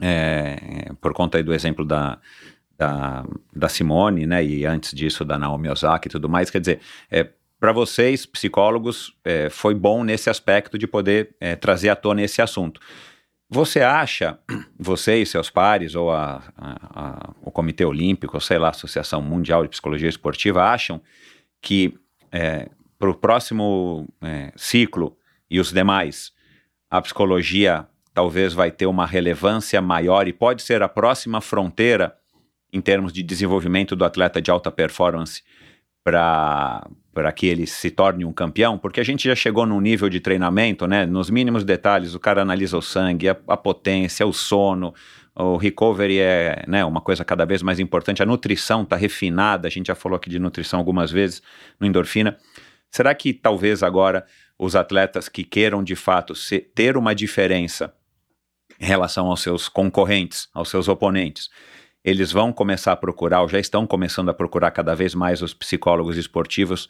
é, por conta aí do exemplo da, da, da Simone, né, e antes disso da Naomi Osaka e tudo mais, quer dizer, é, para vocês, psicólogos, é, foi bom nesse aspecto de poder é, trazer à tona esse assunto. Você acha, você e seus pares, ou a, a- a- o Comitê Olímpico, ou sei lá, a Associação Mundial de Psicologia Esportiva, acham que para o próximo é, ciclo e os demais, a psicologia talvez vai ter uma relevância maior e pode ser a próxima fronteira em termos de desenvolvimento do atleta de alta performance para para que ele se torne um campeão, porque a gente já chegou num nível de treinamento, né? Nos mínimos detalhes, o cara analisa o sangue, a, a potência, o sono, o recovery é né, uma coisa cada vez mais importante, a nutrição está refinada, a gente já falou aqui de nutrição algumas vezes no endorfina. Será que talvez agora os atletas que queiram de fato ter uma diferença em relação aos seus concorrentes, aos seus oponentes, eles vão começar a procurar, ou já estão começando a procurar cada vez mais os psicólogos esportivos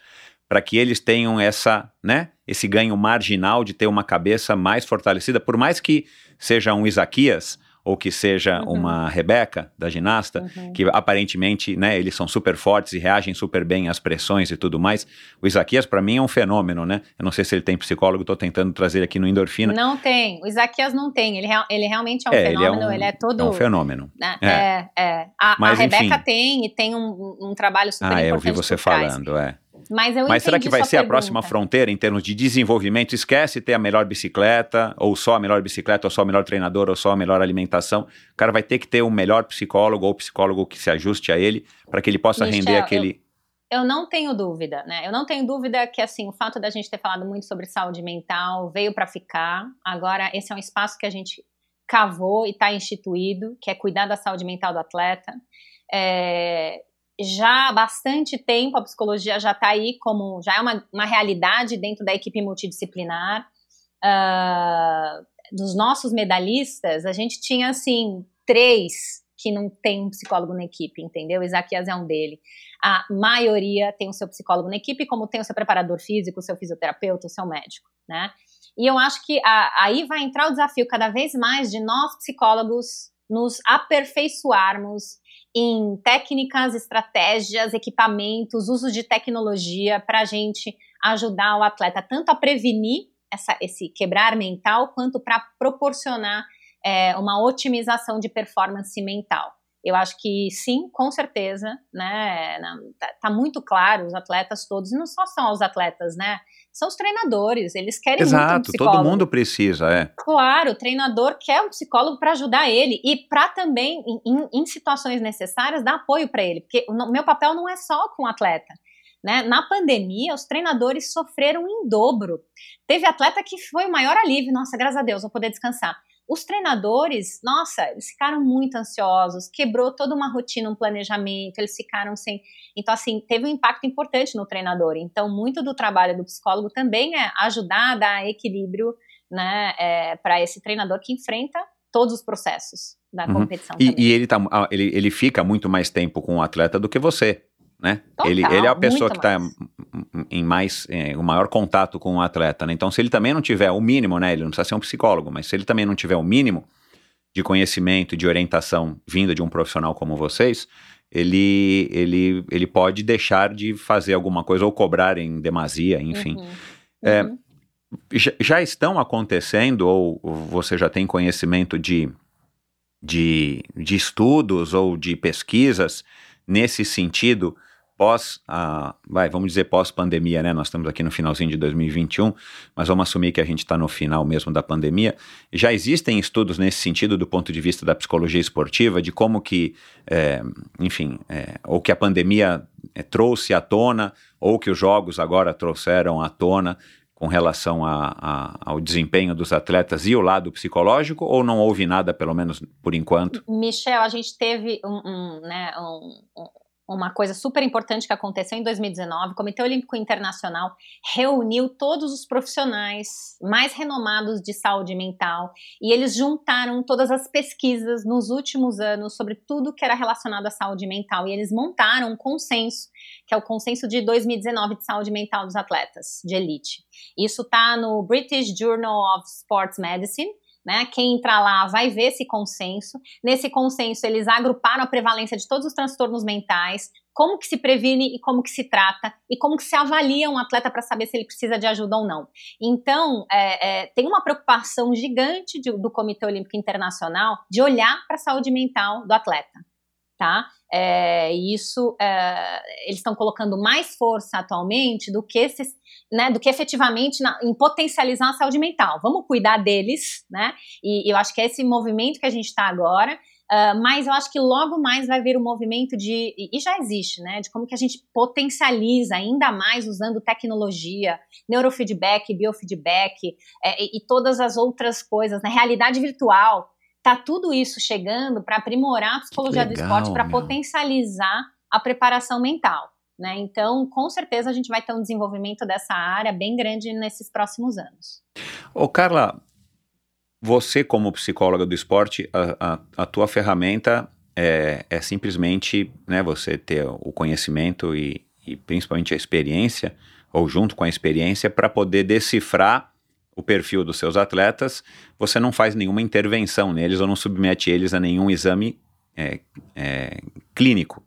para que eles tenham essa, né, esse ganho marginal de ter uma cabeça mais fortalecida, por mais que seja um Isaquias ou que seja uhum. uma Rebeca da ginasta, uhum. que aparentemente, né, eles são super fortes e reagem super bem às pressões e tudo mais. O Isaquias para mim é um fenômeno, né? Eu não sei se ele tem psicólogo, estou tentando trazer aqui no endorfina. Não tem. O Isaquias não tem. Ele, ele realmente é um é, fenômeno. Ele é, um, ele é todo. É um fenômeno. Né? É, é. é. A, Mas, a Rebeca enfim. tem e tem um, um trabalho super ah, importante. Ah, eu vi você falando, é. Mas, eu Mas será que vai ser pergunta. a próxima fronteira em termos de desenvolvimento? Esquece ter a melhor bicicleta, ou só a melhor bicicleta, ou só o melhor treinador, ou só a melhor alimentação. O cara vai ter que ter um melhor psicólogo ou psicólogo que se ajuste a ele para que ele possa Michel, render aquele. Eu, eu não tenho dúvida, né? Eu não tenho dúvida que assim o fato da gente ter falado muito sobre saúde mental veio para ficar. Agora esse é um espaço que a gente cavou e está instituído, que é cuidar da saúde mental do atleta. É, já há bastante tempo a psicologia já está aí como já é uma, uma realidade dentro da equipe multidisciplinar. Uh, dos nossos medalhistas, a gente tinha assim três que não tem um psicólogo na equipe, entendeu? Isaquias é um dele. A maioria tem o seu psicólogo na equipe, como tem o seu preparador físico, o seu fisioterapeuta, o seu médico, né? E eu acho que a, aí vai entrar o desafio cada vez mais de nós psicólogos nos aperfeiçoarmos em técnicas, estratégias, equipamentos, uso de tecnologia para a gente ajudar o atleta tanto a prevenir essa, esse quebrar mental quanto para proporcionar é, uma otimização de performance mental. Eu acho que sim, com certeza, né? Tá, tá, muito claro, os atletas todos, não só são os atletas, né? São os treinadores, eles querem Exato, muito um psicólogo. todo mundo precisa, é. Claro, o treinador quer um psicólogo para ajudar ele e para também, em, em, situações necessárias, dar apoio para ele, porque o meu papel não é só com o atleta. Né? Na pandemia, os treinadores sofreram em dobro. Teve atleta que foi o maior alívio, nossa, graças a Deus, vou poder descansar. Os treinadores, nossa, eles ficaram muito ansiosos, quebrou toda uma rotina, um planejamento, eles ficaram sem. Então, assim, teve um impacto importante no treinador. Então, muito do trabalho do psicólogo também é ajudar a dar equilíbrio né, é, para esse treinador que enfrenta todos os processos da uhum. competição. E, e, ele, tá, ele, ele fica muito mais tempo com o atleta do que você né? Total, ele, ele é a pessoa que está em mais em, o maior contato com o atleta, né? Então, se ele também não tiver o mínimo, né? Ele não precisa ser um psicólogo, mas se ele também não tiver o mínimo de conhecimento, de orientação vinda de um profissional como vocês, ele, ele, ele pode deixar de fazer alguma coisa ou cobrar em demasia, enfim. Uhum. É, uhum. já, já estão acontecendo, ou você já tem conhecimento de, de, de estudos ou de pesquisas nesse sentido? Pós, a, vai, vamos dizer pós-pandemia, né? Nós estamos aqui no finalzinho de 2021, mas vamos assumir que a gente está no final mesmo da pandemia. Já existem estudos nesse sentido do ponto de vista da psicologia esportiva, de como que, é, enfim, é, ou que a pandemia é, trouxe à tona, ou que os jogos agora trouxeram à tona com relação a, a, ao desempenho dos atletas e o lado psicológico, ou não houve nada, pelo menos por enquanto? Michel, a gente teve um, um, né, um, uma coisa super importante que aconteceu em 2019, o Comitê Olímpico Internacional reuniu todos os profissionais mais renomados de saúde mental e eles juntaram todas as pesquisas nos últimos anos sobre tudo que era relacionado à saúde mental e eles montaram um consenso, que é o consenso de 2019 de saúde mental dos atletas de elite. Isso está no British Journal of Sports Medicine né? Quem entrar lá vai ver esse consenso. Nesse consenso, eles agruparam a prevalência de todos os transtornos mentais, como que se previne e como que se trata, e como que se avalia um atleta para saber se ele precisa de ajuda ou não. Então, é, é, tem uma preocupação gigante de, do Comitê Olímpico Internacional de olhar para a saúde mental do atleta tá? É, isso é, eles estão colocando mais força atualmente do que esses, né, do que efetivamente na, em potencializar a saúde mental. Vamos cuidar deles, né? E, e eu acho que é esse movimento que a gente está agora. Uh, mas eu acho que logo mais vai vir o um movimento de, e já existe, né, de como que a gente potencializa ainda mais usando tecnologia, neurofeedback, biofeedback é, e, e, todas as outras coisas, né, realidade virtual, tá tudo isso chegando para aprimorar a psicologia Legal, do esporte, para potencializar a preparação mental. Né? Então, com certeza, a gente vai ter um desenvolvimento dessa área bem grande nesses próximos anos. Ô, Carla, você, como psicóloga do esporte, a, a, a tua ferramenta é, é, simplesmente né, você ter o conhecimento e, e principalmente a experiência, ou junto com a experiência, para poder decifrar o perfil dos seus atletas, você não faz nenhuma intervenção neles ou não submete eles a nenhum exame é, é, clínico.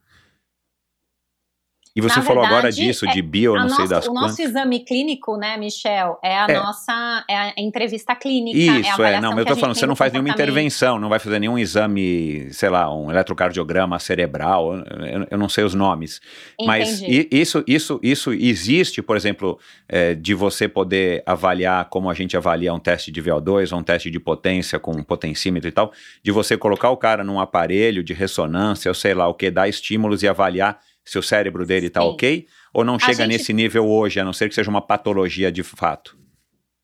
E você falou verdade, agora disso, de bio, não nossa, sei das o quantas. O nosso exame clínico, né, Michel, é a é. nossa é a entrevista clínica. Isso, é, é não, eu tô falando, você não faz nenhuma intervenção, não vai fazer nenhum exame, sei lá, um eletrocardiograma cerebral, eu, eu não sei os nomes. Entendi. Mas isso, isso, isso existe, por exemplo, é, de você poder avaliar como a gente avalia um teste de VO2 ou um teste de potência com um potencímetro e tal, de você colocar o cara num aparelho de ressonância, ou sei lá, o que, dar estímulos e avaliar se o cérebro dele está ok? Ou não chega gente... nesse nível hoje, a não ser que seja uma patologia de fato?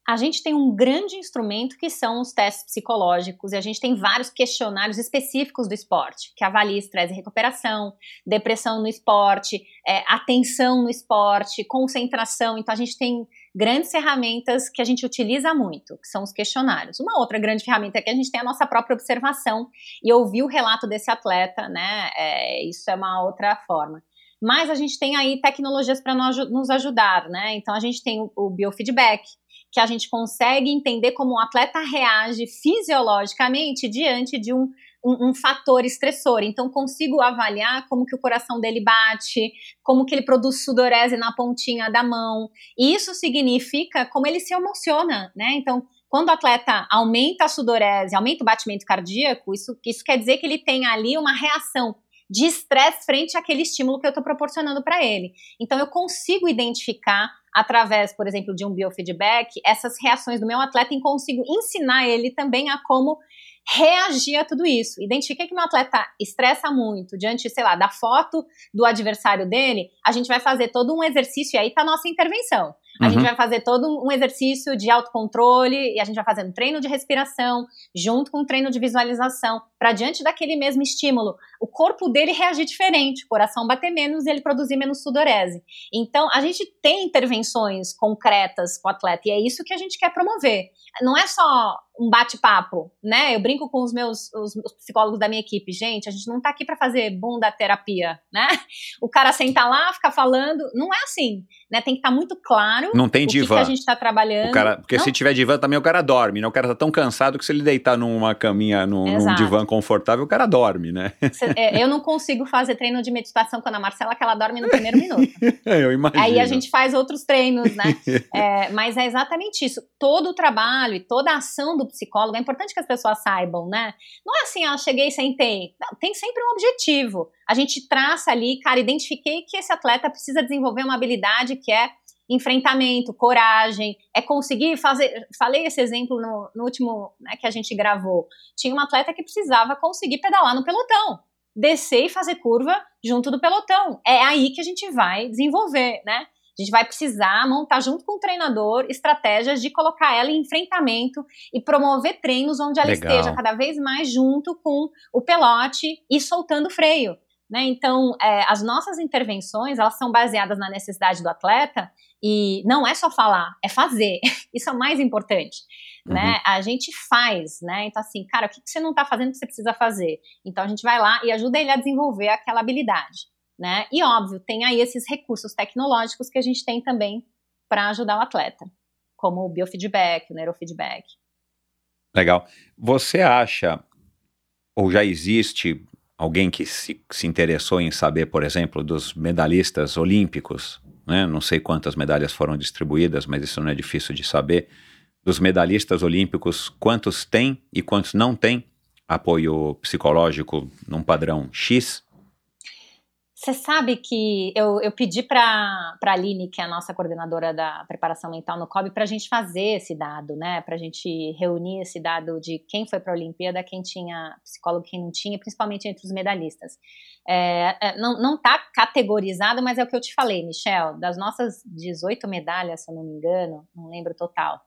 A gente tem um grande instrumento que são os testes psicológicos, e a gente tem vários questionários específicos do esporte, que avalia estresse e recuperação, depressão no esporte, é, atenção no esporte, concentração. Então, a gente tem grandes ferramentas que a gente utiliza muito, que são os questionários. Uma outra grande ferramenta é que a gente tem a nossa própria observação e ouvir o relato desse atleta, né? É, isso é uma outra forma mas a gente tem aí tecnologias para nos ajudar, né? Então a gente tem o, biofeedback, que a gente consegue entender como o atleta reage fisiologicamente diante de um, um, um, fator estressor. Então, consigo avaliar como que o coração dele bate, como que ele produz sudorese na pontinha da mão. E isso significa como ele se emociona, né? Então, quando o atleta aumenta a sudorese, aumenta o batimento cardíaco, isso, isso quer dizer que ele tem ali uma reação de estresse frente àquele estímulo que eu estou proporcionando para ele. Então, eu consigo identificar, através, por exemplo, de um biofeedback, essas reações do meu atleta e consigo ensinar ele também a como reagir a tudo isso. Identifiquei que meu atleta estressa muito diante, sei lá, da foto do adversário dele, a gente vai fazer todo um exercício e aí tá a nossa intervenção. A uhum. gente vai fazer todo um exercício de autocontrole e a gente vai fazendo treino de respiração junto com um treino de visualização para diante daquele mesmo estímulo, o corpo dele reagir diferente, o coração bater menos e ele produzir menos sudorese. Então, a gente tem intervenções concretas com o atleta e é isso que a gente quer promover. Não é só um bate-papo, né? Eu brinco com os meus os, os, psicólogos da minha equipe, gente, a gente não tá aqui para fazer bunda terapia, né? O cara senta lá, fica falando, não é assim, né? Tem que estar tá muito claro não tem divã. que, que a gente tá trabalhando. Cara, porque não? se tiver divã também o cara dorme, né? O cara tá tão cansado que se ele deitar numa caminha, num, num divã confortável, o cara dorme, né? Cê, é, eu não consigo fazer treino de meditação com a Marcela, que ela dorme no primeiro minuto. eu imagino. Aí a gente faz outros treinos, né? é, mas é exatamente isso. Todo o trabalho e toda a ação do psicólogo, é importante que as pessoas saibam, né? Não é assim, ah, cheguei, sentei. Não, tem sempre um objetivo. A gente traça ali, cara, identifiquei que esse atleta precisa desenvolver uma habilidade que é enfrentamento, coragem, é conseguir fazer. Falei esse exemplo no, no último né, que a gente gravou. Tinha uma atleta que precisava conseguir pedalar no pelotão, descer e fazer curva junto do pelotão. É aí que a gente vai desenvolver, né? A gente vai precisar montar junto com o treinador estratégias de colocar ela em enfrentamento e promover treinos onde ela Legal. esteja cada vez mais junto com o pelote e soltando o freio. Né? Então, é, as nossas intervenções elas são baseadas na necessidade do atleta e não é só falar, é fazer. Isso é o mais importante. Né? Uhum. Né? A gente faz, né? Então, assim, cara, o que você não está fazendo que você precisa fazer? Então, a gente vai lá e ajuda ele a desenvolver aquela habilidade né? E óbvio, tem aí esses recursos tecnológicos que a gente tem também para ajudar o atleta, como o biofeedback, o neurofeedback. Legal. Você acha, ou já existe alguém que se, se interessou em saber, por exemplo, dos medalhistas olímpicos, né? Não sei quantas medalhas foram distribuídas, mas isso não é difícil de saber. Dos medalhistas olímpicos, quantos têm e quantos não têm apoio psicológico num padrão X? Você sabe que eu, eu pedi para a Aline, que é a nossa coordenadora da preparação mental no COB, para a gente fazer esse dado, né? Para a gente reunir esse dado de quem foi para a Olimpíada, quem tinha psicólogo, quem não tinha, principalmente entre os medalhistas. É, é, não está categorizado, mas é o que eu te falei, Michel. Das nossas 18 medalhas, se eu não me engano, não lembro o total.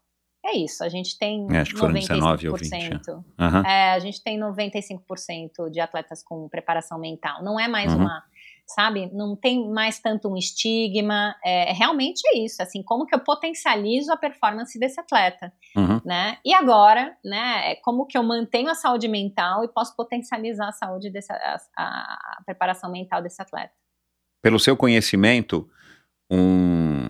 É isso, a gente tem é, acho que foram 19 ou 20. Uhum. É, a gente tem 95% de atletas com preparação mental. Não é mais uhum. uma sabe? Não tem mais tanto um estigma. É, realmente é isso, assim, como que eu potencializo a performance desse atleta, uhum. né? E agora, né, é como que eu mantenho a saúde mental e posso potencializar a saúde desse, a, a preparação mental desse atleta. Pelo seu conhecimento, um,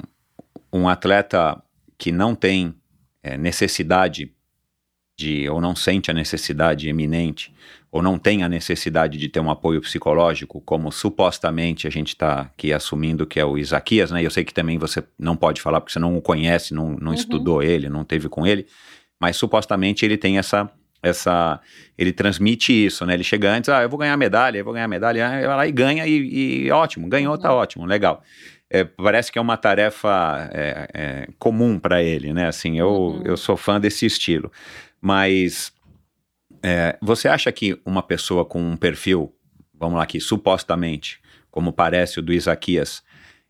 um atleta que não tem é, necessidade de ou não sente a necessidade eminente ou não tem a necessidade de ter um apoio psicológico, como supostamente a gente está aqui assumindo que é o Isaquias, né? Eu sei que também você não pode falar porque você não o conhece, não, não uhum. estudou ele, não teve com ele, mas supostamente ele tem essa essa ele transmite isso, né? Ele chega antes, ah, eu vou ganhar medalha, eu vou ganhar medalha, vai lá e ganha e, e ótimo, ganhou, tá uhum. ótimo, legal. É, parece que é uma tarefa é, é, comum para ele, né? Assim, eu, uhum. eu sou fã desse estilo. Mas é, você acha que uma pessoa com um perfil, vamos lá aqui, supostamente, como parece o do Isaquias,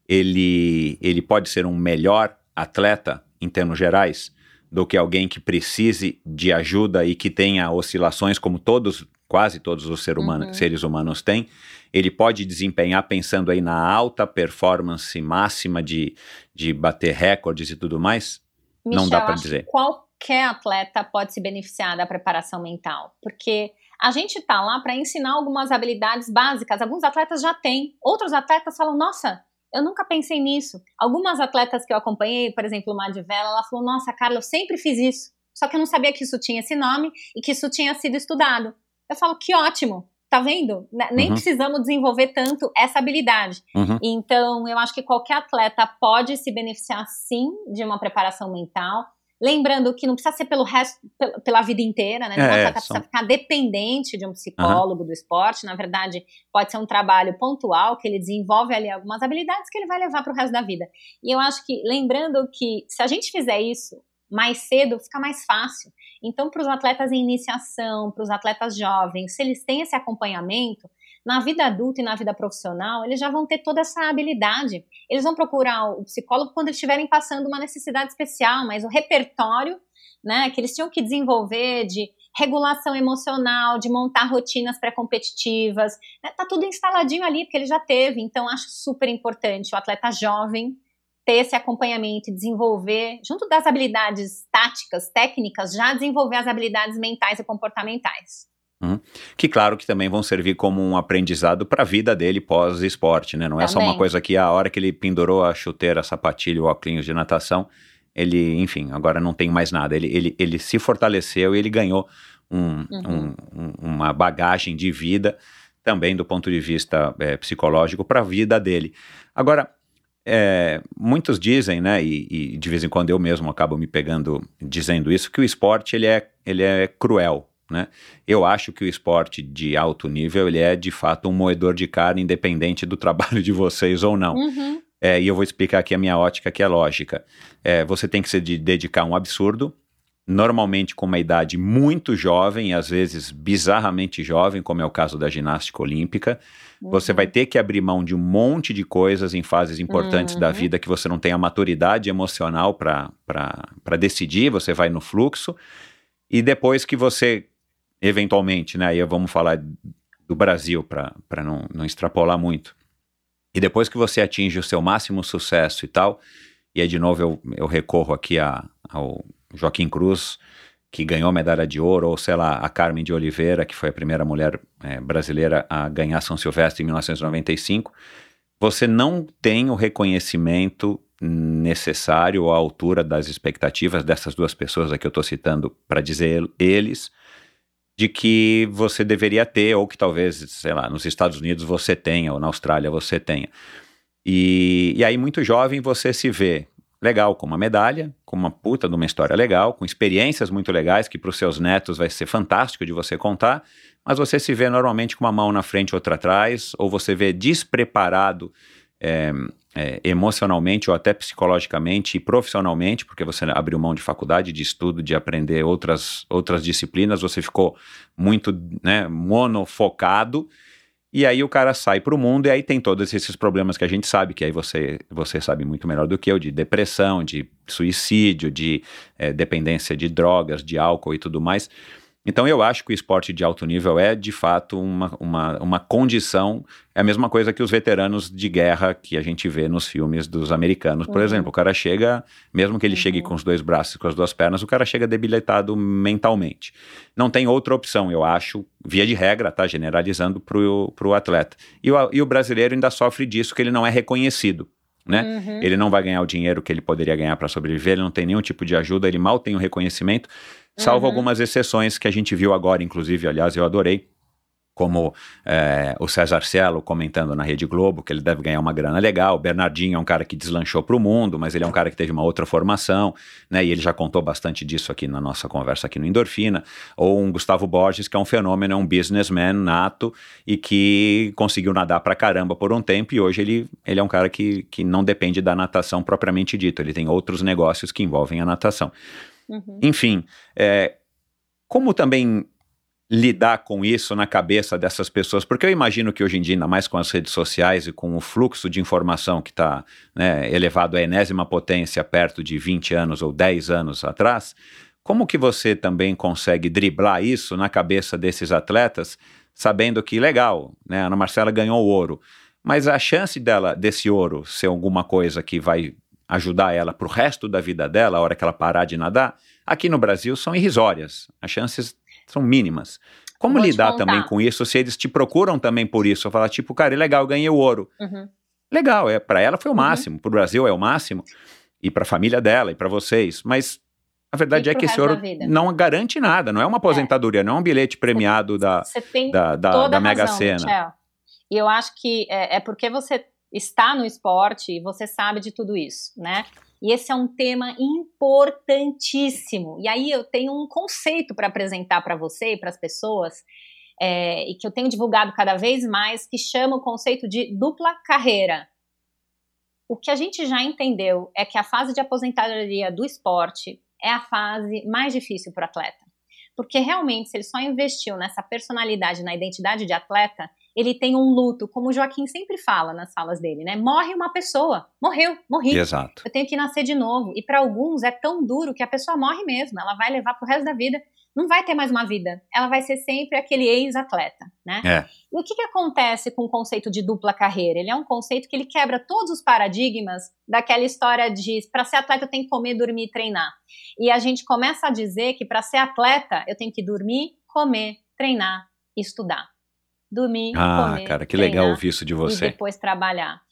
ele, ele pode ser um melhor atleta em termos gerais do que alguém que precise de ajuda e que tenha oscilações como todos, quase todos os ser humano, uhum. seres humanos têm, ele pode desempenhar pensando aí na alta performance máxima de, de bater recordes e tudo mais? Michel, Não dá para dizer. Qual qualquer atleta pode se beneficiar da preparação mental, porque a gente está lá para ensinar algumas habilidades básicas. Alguns atletas já têm, outros atletas falam: Nossa, eu nunca pensei nisso. Algumas atletas que eu acompanhei, por exemplo, uma de Vela, ela falou: Nossa, Carla, eu sempre fiz isso, só que eu não sabia que isso tinha esse nome e que isso tinha sido estudado. Eu falo: Que ótimo, tá vendo? Nem uhum. precisamos desenvolver tanto essa habilidade. Uhum. Então, eu acho que qualquer atleta pode se beneficiar sim de uma preparação mental. Lembrando que não precisa ser pelo resto, pela vida inteira, né? Não é, precisa ficar dependente de um psicólogo uhum. do esporte. Na verdade, pode ser um trabalho pontual que ele desenvolve ali algumas habilidades que ele vai levar para o resto da vida. E eu acho que, lembrando que se a gente fizer isso mais cedo, fica mais fácil. Então, para os atletas em iniciação, para os atletas jovens, se eles têm esse acompanhamento, na vida adulta e na vida profissional, eles já vão ter toda essa habilidade. Eles vão procurar o psicólogo quando estiverem passando uma necessidade especial, mas o repertório, né, que eles tinham que desenvolver de regulação emocional, de montar rotinas pré-competitivas, né, tá tudo instaladinho ali, porque ele já teve. Então, acho super importante o atleta jovem ter esse acompanhamento e desenvolver, junto das habilidades táticas, técnicas, já desenvolver as habilidades mentais e comportamentais. Uhum. Que claro que também vão servir como um aprendizado para a vida dele pós-esporte, né? Não é só uma coisa que a hora que ele pendurou a chuteira, a sapatilha, o óculos de natação, ele, enfim, agora não tem mais nada. Ele, ele, ele se fortaleceu e ele ganhou um, uhum. um, uma bagagem de vida também do ponto de vista é, psicológico para a vida dele. Agora, é, muitos dizem, né, e, e, de vez em quando eu mesmo acabo me pegando dizendo isso, que o esporte ele é, ele é cruel, né? Eu acho que o esporte de alto nível ele é de fato um moedor de carne, independente do trabalho de vocês ou não. Uhum. É, e eu vou explicar aqui a minha ótica, que é lógica. É, você tem que se dedicar um absurdo, normalmente com uma idade muito jovem, às vezes bizarramente jovem, como é o caso da ginástica olímpica. Uhum. Você vai ter que abrir mão de um monte de coisas em fases importantes uhum. da vida que você não tem a maturidade emocional para decidir, você vai no fluxo. E depois que você eventualmente, né? Aí vamos falar do Brasil para não, não extrapolar muito. E depois que você atinge o seu máximo sucesso e tal, e aí de novo eu, eu recorro aqui a, ao Joaquim Cruz, que ganhou medalha de ouro, ou sei lá, a Carmen de Oliveira, que foi a primeira mulher é, brasileira a ganhar São Silvestre em 1995, você não tem o reconhecimento necessário à altura das expectativas dessas duas pessoas aqui eu estou citando para dizer eles, de que você deveria ter, ou que talvez, sei lá, nos Estados Unidos você tenha, ou na Austrália você tenha. E, e aí, muito jovem, você se vê legal com uma medalha, com uma puta de uma história legal, com experiências muito legais que para os seus netos vai ser fantástico de você contar, mas você se vê normalmente com uma mão na frente outra atrás, ou você vê despreparado é, é, emocionalmente ou até psicologicamente e profissionalmente, porque você abriu mão de faculdade, de estudo, de aprender outras, outras disciplinas, você ficou muito né, monofocado. E aí o cara sai para o mundo e aí tem todos esses problemas que a gente sabe, que aí você, você sabe muito melhor do que eu, de depressão, de suicídio, de é, dependência de drogas, de álcool e tudo mais. Então eu acho que o esporte de alto nível é de fato uma, uma, uma condição, é a mesma coisa que os veteranos de guerra que a gente vê nos filmes dos americanos, por uhum. exemplo. O cara chega, mesmo que ele uhum. chegue com os dois braços e com as duas pernas, o cara chega debilitado mentalmente. Não tem outra opção, eu acho, via de regra, tá generalizando para o atleta. E o, e o brasileiro ainda sofre disso, que ele não é reconhecido. Né? Uhum. Ele não vai ganhar o dinheiro que ele poderia ganhar para sobreviver, ele não tem nenhum tipo de ajuda, ele mal tem o reconhecimento salvo uhum. algumas exceções que a gente viu agora, inclusive, aliás, eu adorei, como é, o César Cielo comentando na Rede Globo, que ele deve ganhar uma grana legal. O Bernardinho é um cara que deslanchou para o mundo, mas ele é um cara que teve uma outra formação, né? E ele já contou bastante disso aqui na nossa conversa aqui no Endorfina. Ou um Gustavo Borges, que é um fenômeno, é um businessman nato e que conseguiu nadar para caramba por um tempo e hoje ele, ele é um cara que, que não depende da natação propriamente dito, ele tem outros negócios que envolvem a natação. Uhum. Enfim, é, como também lidar com isso na cabeça dessas pessoas? Porque eu imagino que hoje em dia, ainda mais com as redes sociais e com o fluxo de informação que está né, elevado à enésima potência perto de 20 anos ou 10 anos atrás, como que você também consegue driblar isso na cabeça desses atletas, sabendo que, legal, né, a Ana Marcela ganhou ouro, mas a chance dela, desse ouro ser alguma coisa que vai ajudar ela para o resto da vida dela, a hora que ela parar de nadar, aqui no Brasil são irrisórias. As chances são mínimas. Como lidar também com isso se eles te procuram também por isso? Falar, tipo, cara, é legal, ganhei o ouro. Uhum. Legal, é, para ela foi o uhum. máximo, para o Brasil é o máximo, e para a família dela, e para vocês. Mas a verdade é que esse ouro não garante nada, não é uma aposentadoria, é. não é um bilhete premiado da, da, da, da Mega Sena. Michel. E eu acho que é, é porque você está no esporte e você sabe de tudo isso, né? E esse é um tema importantíssimo. E aí eu tenho um conceito para apresentar para você e para as pessoas, é, e que eu tenho divulgado cada vez mais, que chama o conceito de dupla carreira. O que a gente já entendeu é que a fase de aposentadoria do esporte é a fase mais difícil para o atleta. Porque realmente, se ele só investiu nessa personalidade, na identidade de atleta, ele tem um luto, como o Joaquim sempre fala nas falas dele, né? Morre uma pessoa, morreu, morri. Exato. Eu tenho que nascer de novo. E para alguns é tão duro que a pessoa morre mesmo, ela vai levar pro resto da vida, não vai ter mais uma vida. Ela vai ser sempre aquele ex-atleta, né? É. E o que, que acontece com o conceito de dupla carreira? Ele é um conceito que ele quebra todos os paradigmas daquela história de para ser atleta eu tenho que comer, dormir e treinar. E a gente começa a dizer que para ser atleta eu tenho que dormir, comer, treinar e estudar dormir, ah, comer, cara, que legal ouvir isso de você. E depois trabalhar.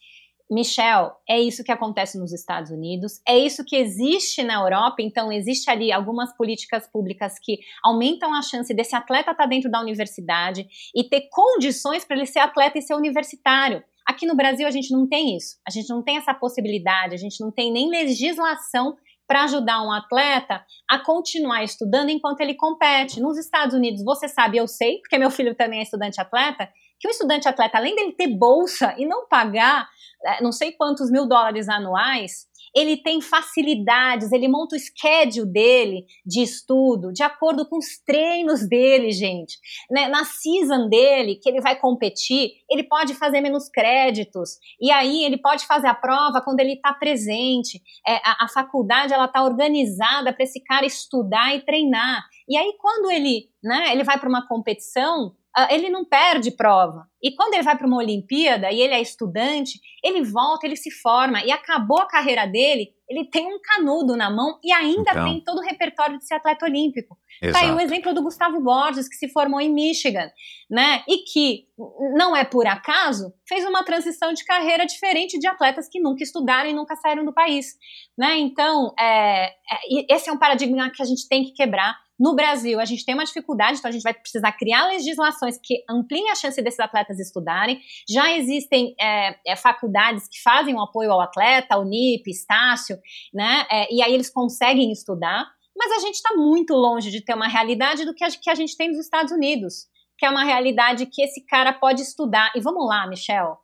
Michel, é isso que acontece nos Estados Unidos, é isso que existe na Europa, então existe ali algumas políticas públicas que aumentam a chance desse atleta estar dentro da universidade e ter condições para ele ser atleta e ser universitário. Aqui no Brasil a gente não tem isso, a gente não tem essa possibilidade, a gente não tem nem legislação para ajudar um atleta a continuar estudando enquanto ele compete. Nos Estados Unidos, você sabe, eu sei, porque meu filho também é estudante atleta, que o estudante atleta, além dele ter bolsa e não pagar é, não sei quantos mil dólares anuais, ele tem facilidades, ele monta o schedule dele de estudo de acordo com os treinos dele, gente. Né? Na season dele, que ele vai competir, ele pode fazer menos créditos, e aí ele pode fazer a prova quando ele está presente. É, a, a faculdade ela está organizada para esse cara estudar e treinar. E aí, quando ele, né, ele vai para uma competição, ele não perde prova. E quando ele vai para uma Olimpíada e ele é estudante, ele volta, ele se forma e acabou a carreira dele, ele tem um canudo na mão e ainda então. tem todo o repertório de ser atleta olímpico. Exato. Tá aí o exemplo do Gustavo Borges, que se formou em Michigan, né? E que não é por acaso, fez uma transição de carreira diferente de atletas que nunca estudaram e nunca saíram do país, né? Então, é, é, esse é um paradigma que a gente tem que quebrar. No Brasil, a gente tem uma dificuldade, então a gente vai precisar criar legislações que ampliem a chance desses atletas estudarem. Já existem é, é, faculdades que fazem o um apoio ao atleta, Unip, Estácio, né? É, e aí eles conseguem estudar. Mas a gente está muito longe de ter uma realidade do que a, que a gente tem nos Estados Unidos que é uma realidade que esse cara pode estudar. E vamos lá, Michel.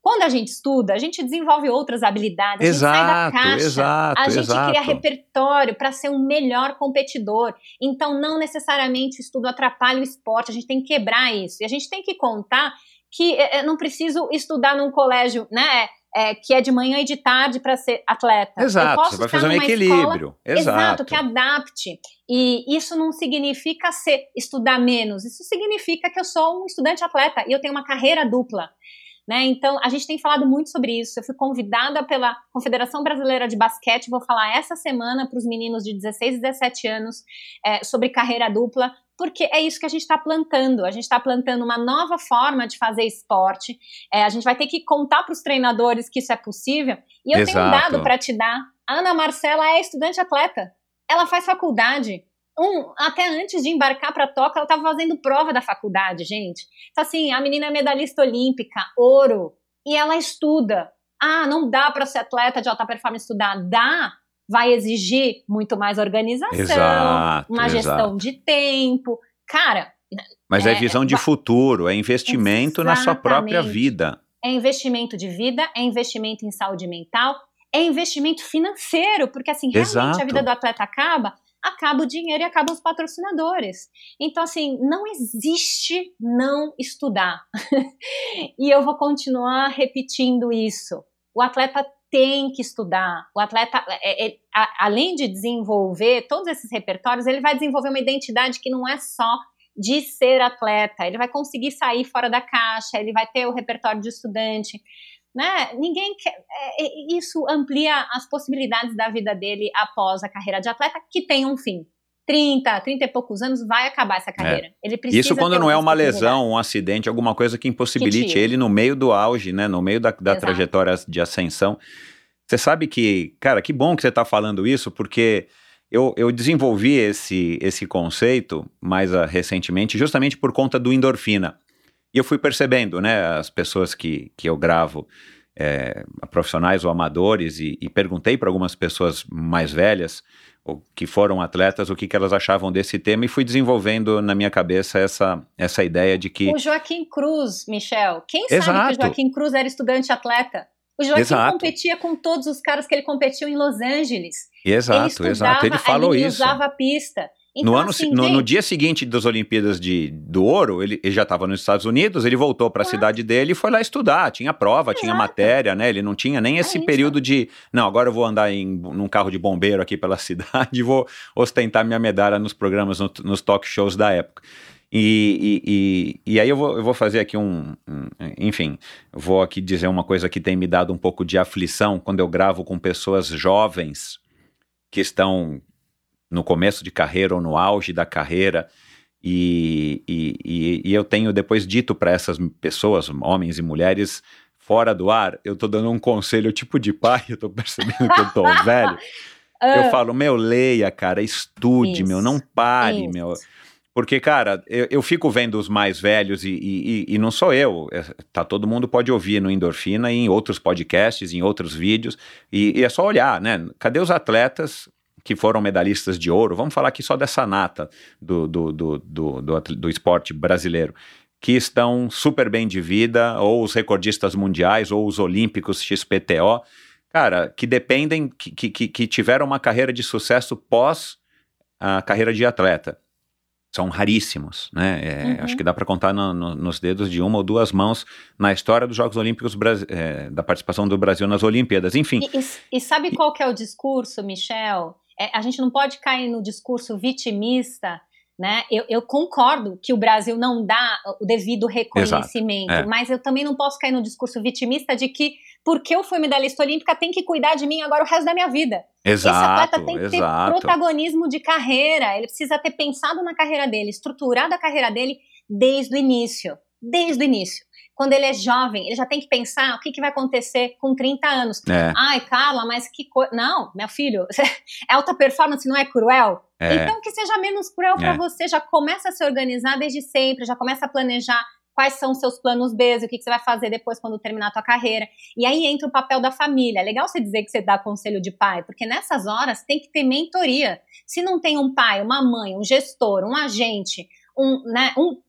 Quando a gente estuda, a gente desenvolve outras habilidades, a exato, gente sai da caixa, exato, a gente exato. cria repertório para ser um melhor competidor. Então, não necessariamente o estudo atrapalha o esporte, a gente tem que quebrar isso. E a gente tem que contar que é, não preciso estudar num colégio, né? É, que é de manhã e de tarde para ser atleta. Exato, você vai fazer um equilíbrio. Exato. exato, que adapte. E isso não significa ser estudar menos, isso significa que eu sou um estudante atleta e eu tenho uma carreira dupla. Né? Então, a gente tem falado muito sobre isso. Eu fui convidada pela Confederação Brasileira de Basquete, vou falar essa semana para os meninos de 16 e 17 anos é, sobre carreira dupla, porque é isso que a gente está plantando. A gente está plantando uma nova forma de fazer esporte. É, a gente vai ter que contar para os treinadores que isso é possível. E eu Exato. tenho um dado para te dar. A Ana Marcela é estudante atleta. Ela faz faculdade um, até antes de embarcar para Toca, ela estava fazendo prova da faculdade, gente. Então, assim, a menina é medalhista olímpica, ouro, e ela estuda. Ah, não dá para ser atleta de alta performance estudar. Dá, vai exigir muito mais organização, exato, uma gestão de tempo. Cara. Mas é, é visão de futuro, é investimento na sua própria vida. É investimento de vida, é investimento em saúde mental, é investimento financeiro, porque assim, realmente Exato. a vida do atleta acaba, acaba o dinheiro e acabam os patrocinadores. Então, assim, não existe não estudar. e eu vou continuar repetindo isso. O atleta tem que estudar. O atleta, é, é, a, além de desenvolver todos esses repertórios, ele vai desenvolver uma identidade que não é só de ser atleta. Ele vai conseguir sair fora da caixa, ele vai ter o repertório de estudante. Né? Ninguém quer. É, isso amplia as possibilidades da vida dele após a carreira de atleta, que tem um fim. 30, 30 e poucos anos vai acabar essa carreira. É. Ele precisa Isso quando não é uma lesão, um acidente, alguma coisa que impossibilite que ele no meio do auge, né? No meio da, da trajetória de ascensão. Você sabe que, cara, que bom que você está falando isso, porque eu, eu desenvolvi esse, esse conceito mais uh, recentemente, justamente por conta do endorfina. E eu fui percebendo, né, as pessoas que, que eu gravo, é, profissionais ou amadores, e, e perguntei para algumas pessoas mais velhas, que foram atletas, o que, que elas achavam desse tema, e fui desenvolvendo na minha cabeça essa, essa ideia de que. O Joaquim Cruz, Michel. Quem Exato. sabe que o Joaquim Cruz era estudante atleta? O Joaquim Exato. competia com todos os caras que ele competiu em Los Angeles. Exato, ele estudava, exato. Ele falou ele isso. usava a pista. Então, no, ano, assim, no, no, dia seguinte das Olimpíadas de, do Ouro, ele, ele já estava nos Estados Unidos, ele voltou para a cidade dele e foi lá estudar. Tinha prova, tinha matéria, né? Ele não tinha nem esse é período de. Não, agora eu vou andar em num carro de bombeiro aqui pela cidade e vou ostentar minha medalha nos programas, no, nos talk shows da época. E, e, e, e, aí eu vou, eu vou fazer aqui um, um, Enfim, vou aqui dizer uma coisa que tem me dado um pouco de aflição quando eu gravo com pessoas jovens que estão no começo de carreira ou no auge da carreira. E, e, e eu tenho depois dito para essas pessoas, homens e mulheres, fora do ar, eu tô dando um conselho tipo de pai, eu tô percebendo que eu tô velho. Eu falo, meu, leia, cara, estude, Isso. meu, não pare, Isso. meu. Porque, cara, eu, eu fico vendo os mais velhos e, e, e, não sou eu. É, tá, todo mundo pode ouvir no Endorfina, em outros podcasts, em outros vídeos. E, e é só olhar, né? Cadê os atletas que foram medalhistas de ouro? Vamos falar aqui só dessa nata do, do, do, do, do, do esporte brasileiro. Que estão super bem de vida, ou os recordistas mundiais, ou os olímpicos XPTO. Cara, que dependem, que, que, que tiveram uma carreira de sucesso pós a carreira de atleta são raríssimos, né? É, Uhum. Acho que dá para contar no, no, nos dedos de uma ou duas mãos na história dos Jogos Olímpicos, é, da participação do Brasil nas Olimpíadas. Enfim, E, e- e sabe qual que é o discurso, Michel? É, a gente não pode cair no discurso vitimista, né? Eu, eu concordo que o Brasil não dá o devido reconhecimento, é. mas eu também não posso cair no discurso vitimista de que porque eu fui medalhista olímpica tem que cuidar de mim agora o resto da minha vida. Esse exato, atleta tem que ter exato. protagonismo de carreira, ele precisa ter pensado na carreira dele, estruturado a carreira dele desde o início. Desde o início. Quando ele é jovem, ele já tem que pensar o que, que vai acontecer com 30 anos. É, Ai, Carla, mas que coisa. Não, meu filho, alta performance não é cruel? é, Então que seja menos cruel para É. você. Já começa a se organizar desde sempre, já começa a planejar quais são os seus planos B, o que, que você vai fazer depois quando terminar a tua carreira. E aí entra o papel da família. É legal você dizer que você dá conselho de pai, porque nessas horas tem que ter mentoria. Se não tem um pai, uma mãe, um gestor, um agente, um, né, um,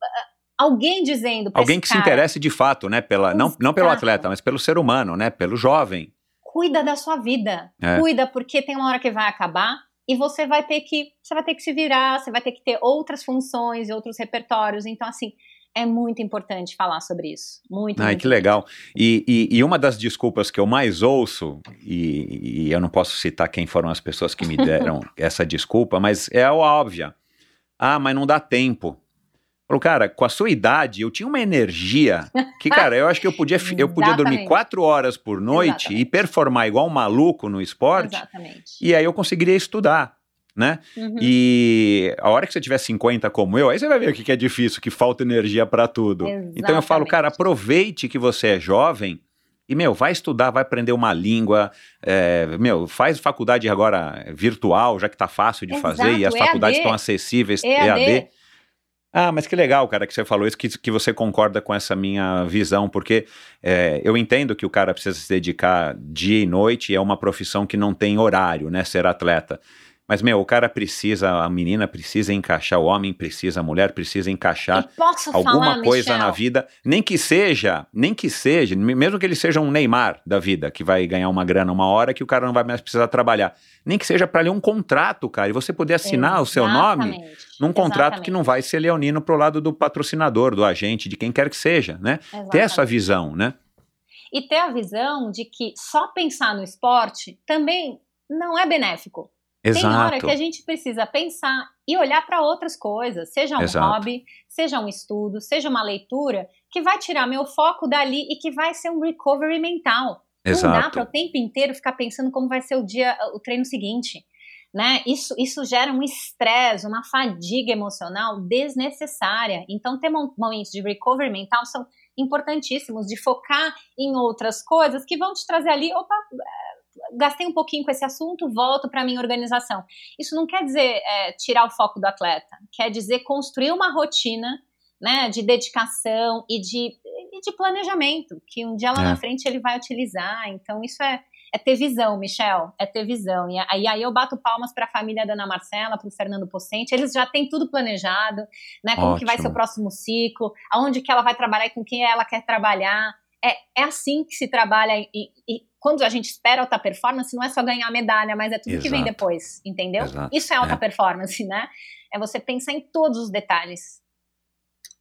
alguém dizendo Alguém que se cara, interesse de fato, né? Pela, não, não pelo atleta, mas pelo ser humano, né? Pelo jovem. cuida da sua vida. É. Cuida porque tem uma hora que vai acabar e você vai ter que, você vai ter que se virar, você vai ter que ter outras funções e outros repertórios. Então assim, é muito importante falar sobre isso. Muito. Ai, muito que legal. E, e, e uma das desculpas que eu mais ouço, e, e eu não posso citar quem foram as pessoas que me deram essa desculpa, mas é a óbvia. Ah, mas não dá tempo. Falou, cara, com a sua idade, eu tinha uma energia que, cara, eu acho que eu podia, eu podia dormir Exatamente. quatro horas por noite Exatamente. e performar igual um maluco no esporte, Exatamente. e aí eu conseguiria estudar, né? Uhum. E a hora que você tiver 50 como eu, aí você vai ver o que é difícil, que falta energia pra tudo. Então eu falo, Exatamente. cara, aproveite que você é jovem e, meu, vai estudar, vai aprender uma língua, é, meu, faz faculdade agora virtual, já que tá fácil de fazer e as Exato, faculdades estão acessíveis, EAD. EAD. Ah, mas que legal, cara, que você falou isso, que, que você concorda com essa minha visão, porque é, eu entendo que o cara precisa se dedicar dia e noite e é uma profissão que não tem horário, né, ser atleta. Mas, meu, o cara precisa, a menina precisa encaixar, o homem precisa, a mulher precisa encaixar alguma falar, coisa Michel? na vida, nem que seja, nem que seja, me- mesmo que ele seja um Neymar da vida, que vai ganhar uma grana uma hora que o cara não vai mais precisar trabalhar. Nem que seja para ler um contrato, cara, e você poder assinar o seu nome Exatamente. num contrato Exatamente. que não vai ser leonino pro lado do patrocinador, do agente, de quem quer que seja, né? Ter essa Exatamente. visão, né? E ter a visão de que só pensar no esporte também não é benéfico. Tem hora Exato. que a gente precisa pensar e olhar para outras coisas, seja um Exato. hobby, seja um estudo, seja uma leitura, que vai tirar meu foco dali e que vai ser um recovery mental. Não dá Exato. para o tempo inteiro ficar pensando como vai ser o dia, o treino seguinte. Né? Isso, isso gera um estresse, uma fadiga emocional desnecessária. Então, ter mo- momentos de recovery mental são importantíssimos, de focar em outras coisas que vão te trazer ali, opa, gastei um pouquinho com esse assunto, volto para minha organização. Isso não quer dizer eh, tirar o foco do atleta, quer dizer construir uma rotina né, de dedicação e de, e de planejamento, que um dia lá É. na frente ele vai utilizar. Então, isso é, é ter visão, Michel, é ter visão. E aí, aí eu bato palmas para a família da Ana Marcela, para o Fernando Pocente, eles já têm tudo planejado, né, como que vai ser Ótimo. o próximo ciclo, aonde que ela vai trabalhar e com quem ela quer trabalhar. É, é assim que se trabalha e, e quando a gente espera alta performance, não é só ganhar medalha, mas é tudo que vem Exato. depois, entendeu? Exato. Isso é alta É. performance, né? É você pensar em todos os detalhes.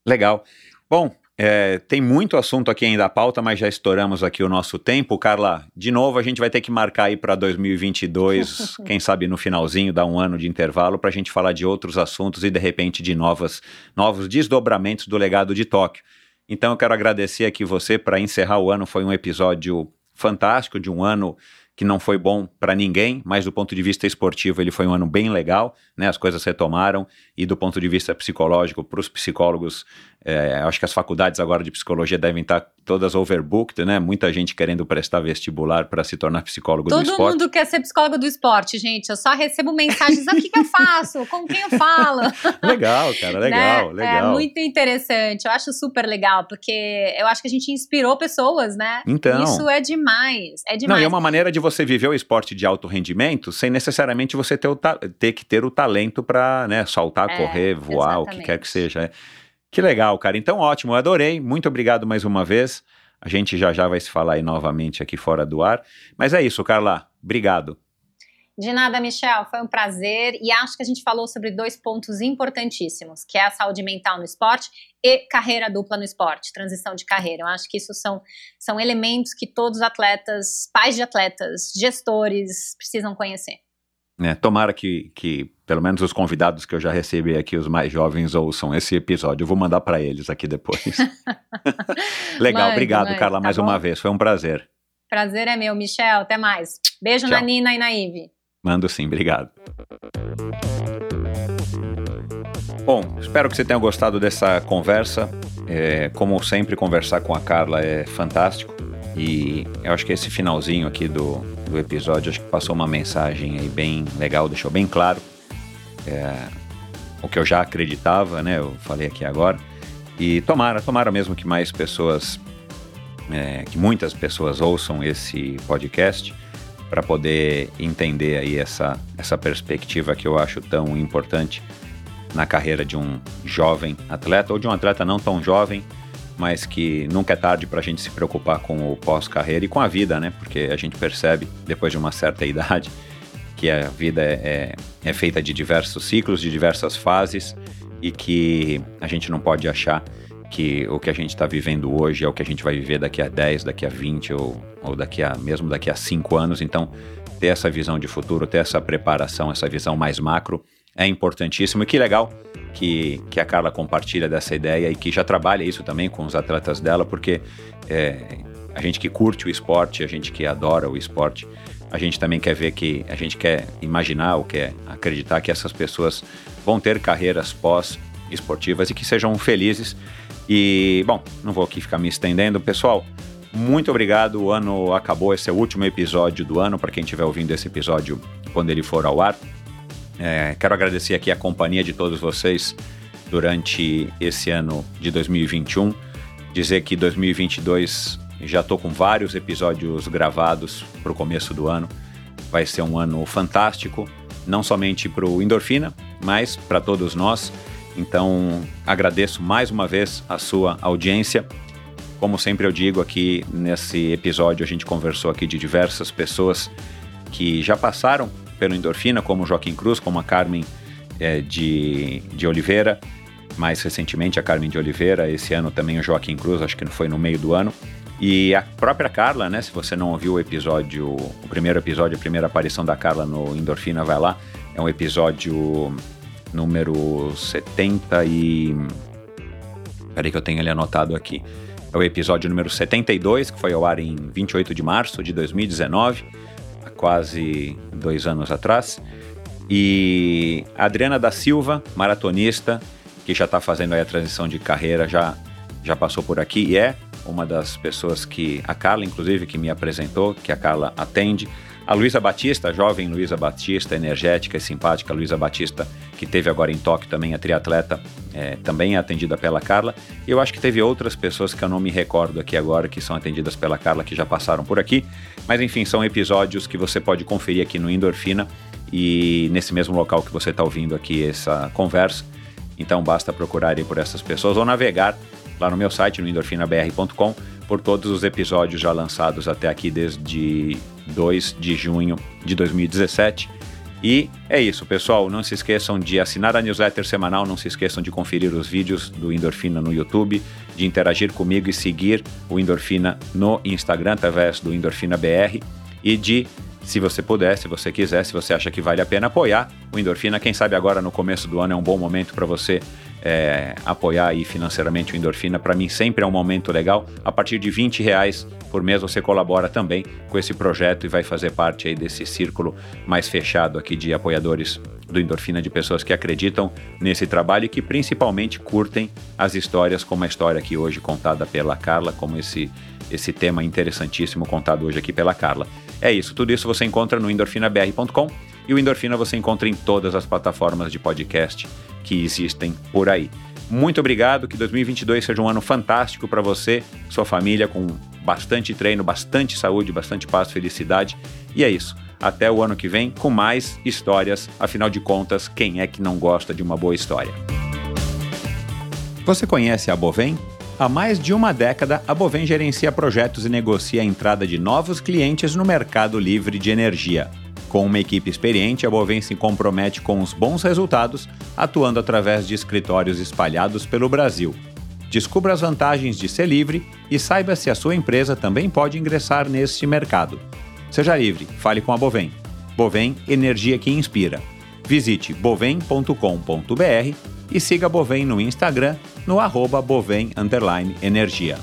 Legal. Bom, é, tem muito assunto aqui ainda à pauta, mas já estouramos aqui o nosso tempo. Carla, de novo, a gente vai ter que marcar aí para 2022, quem sabe no finalzinho, dar um ano de intervalo, para a gente falar de outros assuntos e, de repente, de novas, novos desdobramentos do legado de Tóquio. Então, eu quero agradecer aqui você para encerrar o ano. Foi um episódio fantástico, de um ano que não foi bom para ninguém, mas do ponto de vista esportivo ele foi um ano bem legal, né? As coisas retomaram e do ponto de vista psicológico para os psicólogos, é, acho que as faculdades agora de psicologia devem estar todas overbooked, né? Muita gente querendo prestar vestibular para se tornar psicólogo do Todo esporte. mundo quer ser psicólogo do esporte, gente. Eu só recebo mensagens: o que, que eu faço? Com quem eu falo? Legal, cara, legal, Né? legal. É muito interessante. Eu acho super legal, porque eu acho que a gente inspirou pessoas, né? Então. Isso é demais. É Não, demais. e é uma maneira de você viver o esporte de alto rendimento sem necessariamente você ter, ter que ter o talento para né, saltar, É, correr, voar, o que exatamente. quer que seja. né? Que legal, cara. Então, ótimo, eu adorei. Muito obrigado mais uma vez. A gente já já vai se falar aí novamente aqui fora do ar. Mas é isso, Carla. Obrigado. De nada, Michel, foi um prazer e acho que a gente falou sobre dois pontos importantíssimos, que é a saúde mental no esporte e carreira dupla no esporte, transição de carreira. Eu acho que isso são, são elementos que todos os atletas, pais de atletas, gestores precisam conhecer. Né? tomara que, que, pelo menos os convidados que eu já recebi aqui, os mais jovens, ouçam esse episódio. Eu vou mandar para eles aqui depois. legal, obrigado, Carla, tá mais bom? uma vez. Foi um prazer. Prazer é meu, Michel. Até mais. Beijo Tchau. na Nina e na Ive. Mando sim, obrigado. Bom, espero que você tenha gostado dessa conversa. É, como sempre, conversar com a Carla é fantástico. E eu acho que esse finalzinho aqui do, do episódio acho que passou uma mensagem aí bem legal, deixou bem claro é, o que eu já acreditava, né? Eu falei aqui agora. E tomara, tomara mesmo que mais pessoas, é, que muitas pessoas ouçam esse podcast para poder entender aí essa, essa perspectiva que eu acho tão importante na carreira de um jovem atleta ou de um atleta não tão jovem, mas que nunca é tarde para a gente se preocupar com o pós-carreira e com a vida, né? Porque a gente percebe, depois de uma certa idade, que a vida é, é, é feita de diversos ciclos, de diversas fases e que a gente não pode achar que o que a gente está vivendo hoje é o que a gente vai viver daqui a 10, daqui a 20 ou, ou daqui a mesmo daqui a 5 anos. Então, ter essa visão de futuro, ter essa preparação, essa visão mais macro é importantíssimo. E que legal que, que a Carla compartilha dessa ideia e que já trabalha isso também com os atletas dela, porque é, a gente que curte o esporte, a gente que adora o esporte, a gente também quer ver que a gente quer imaginar ou quer acreditar que essas pessoas vão ter carreiras pós-esportivas e que sejam felizes. E, bom, não vou aqui ficar me estendendo, pessoal. Muito obrigado. O ano acabou, esse é o último episódio do ano, para quem estiver ouvindo esse episódio quando ele for ao ar. É, quero agradecer aqui a companhia de todos vocês durante esse ano de 2021. Dizer que 2022 já estou com vários episódios gravados para o começo do ano. Vai ser um ano fantástico, não somente para o Endorfina, mas para todos nós. Então agradeço mais uma vez a sua audiência. Como sempre eu digo aqui nesse episódio, a gente conversou aqui de diversas pessoas que já passaram pelo Endorfina, como Joaquim Cruz, como a Carmen é, de, de Oliveira, mais recentemente a Carmen de Oliveira, esse ano também o Joaquim Cruz, acho que foi no meio do ano. E a própria Carla, né? Se você não ouviu o episódio, o primeiro episódio, a primeira aparição da Carla no Endorfina, vai lá. É um episódio número 70 e. Peraí que eu tenho ele anotado aqui. É o episódio número 72, que foi ao ar em 28 de março de 2019 quase dois anos atrás. E Adriana da Silva, maratonista, que já está fazendo a transição de carreira, já, já passou por aqui e é uma das pessoas que a Carla, inclusive, que me apresentou, que a Carla atende. A Luísa Batista, a jovem Luísa Batista, energética e simpática Luísa Batista, que teve agora em Tóquio também, a triatleta, é, também é atendida pela Carla. Eu acho que teve outras pessoas que eu não me recordo aqui agora, que são atendidas pela Carla, que já passaram por aqui. Mas enfim, são episódios que você pode conferir aqui no Endorfina e nesse mesmo local que você está ouvindo aqui essa conversa. Então basta procurar aí por essas pessoas ou navegar lá no meu site, no endorfinabr.com, por todos os episódios já lançados até aqui desde 2 de junho de 2017. E é isso, pessoal. Não se esqueçam de assinar a newsletter semanal, não se esqueçam de conferir os vídeos do Endorfina no YouTube, de interagir comigo e seguir o Endorfina no Instagram através do Endorfina BR e de, se você puder, se você quiser, se você acha que vale a pena apoiar o Endorfina, quem sabe agora no começo do ano é um bom momento para você é, apoiar aí financeiramente o Endorfina, para mim sempre é um momento legal. A partir de 20 reais por mês você colabora também com esse projeto e vai fazer parte aí desse círculo mais fechado aqui de apoiadores do Endorfina, de pessoas que acreditam nesse trabalho e que principalmente curtem as histórias, como a história aqui hoje contada pela Carla, como esse, esse tema interessantíssimo contado hoje aqui pela Carla. É isso, tudo isso você encontra no endorfinabr.com e o Endorfina você encontra em todas as plataformas de podcast que existem por aí. Muito obrigado, que 2022 seja um ano fantástico para você, sua família, com bastante treino, bastante saúde, bastante paz, felicidade. E é isso. Até o ano que vem com mais histórias. Afinal de contas, quem é que não gosta de uma boa história? Você conhece a Bovem? Há mais de uma década, a Bovem gerencia projetos e negocia a entrada de novos clientes no mercado livre de energia. Com uma equipe experiente, a Bovem se compromete com os bons resultados, atuando através de escritórios espalhados pelo Brasil. Descubra as vantagens de ser livre e saiba se a sua empresa também pode ingressar neste mercado. Seja livre, fale com a Bovem. Bovem Energia que Inspira. Visite bovem.com.br e siga a Bovem no Instagram no arroba Bovem Energia.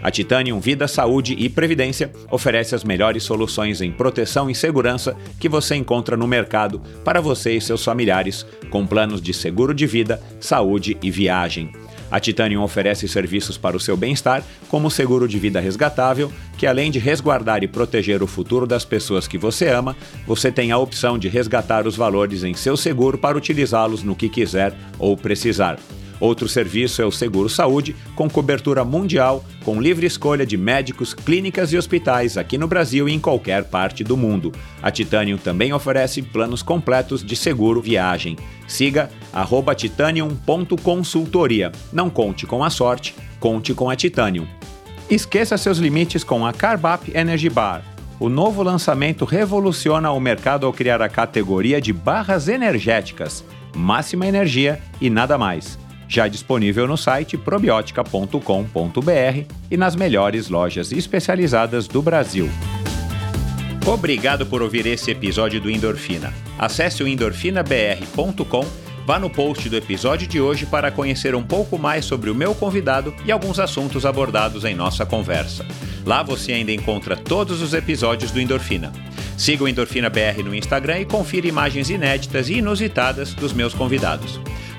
A Titanium Vida, Saúde e Previdência oferece as melhores soluções em proteção e segurança que você encontra no mercado para você e seus familiares, com planos de seguro de vida, saúde e viagem. A Titanium oferece serviços para o seu bem-estar, como seguro de vida resgatável, que além de resguardar e proteger o futuro das pessoas que você ama, você tem a opção de resgatar os valores em seu seguro para utilizá-los no que quiser ou precisar. Outro serviço é o Seguro Saúde, com cobertura mundial, com livre escolha de médicos, clínicas e hospitais aqui no Brasil e em qualquer parte do mundo. A Titanium também oferece planos completos de seguro viagem. Siga titanium.consultoria. Não conte com a sorte, conte com a Titanium. Esqueça seus limites com a Carbap Energy Bar. O novo lançamento revoluciona o mercado ao criar a categoria de barras energéticas, máxima energia e nada mais já disponível no site probiotica.com.br e nas melhores lojas especializadas do Brasil. Obrigado por ouvir esse episódio do Endorfina. Acesse o endorfinabr.com, vá no post do episódio de hoje para conhecer um pouco mais sobre o meu convidado e alguns assuntos abordados em nossa conversa. Lá você ainda encontra todos os episódios do Endorfina. Siga o Endorfina BR no Instagram e confira imagens inéditas e inusitadas dos meus convidados.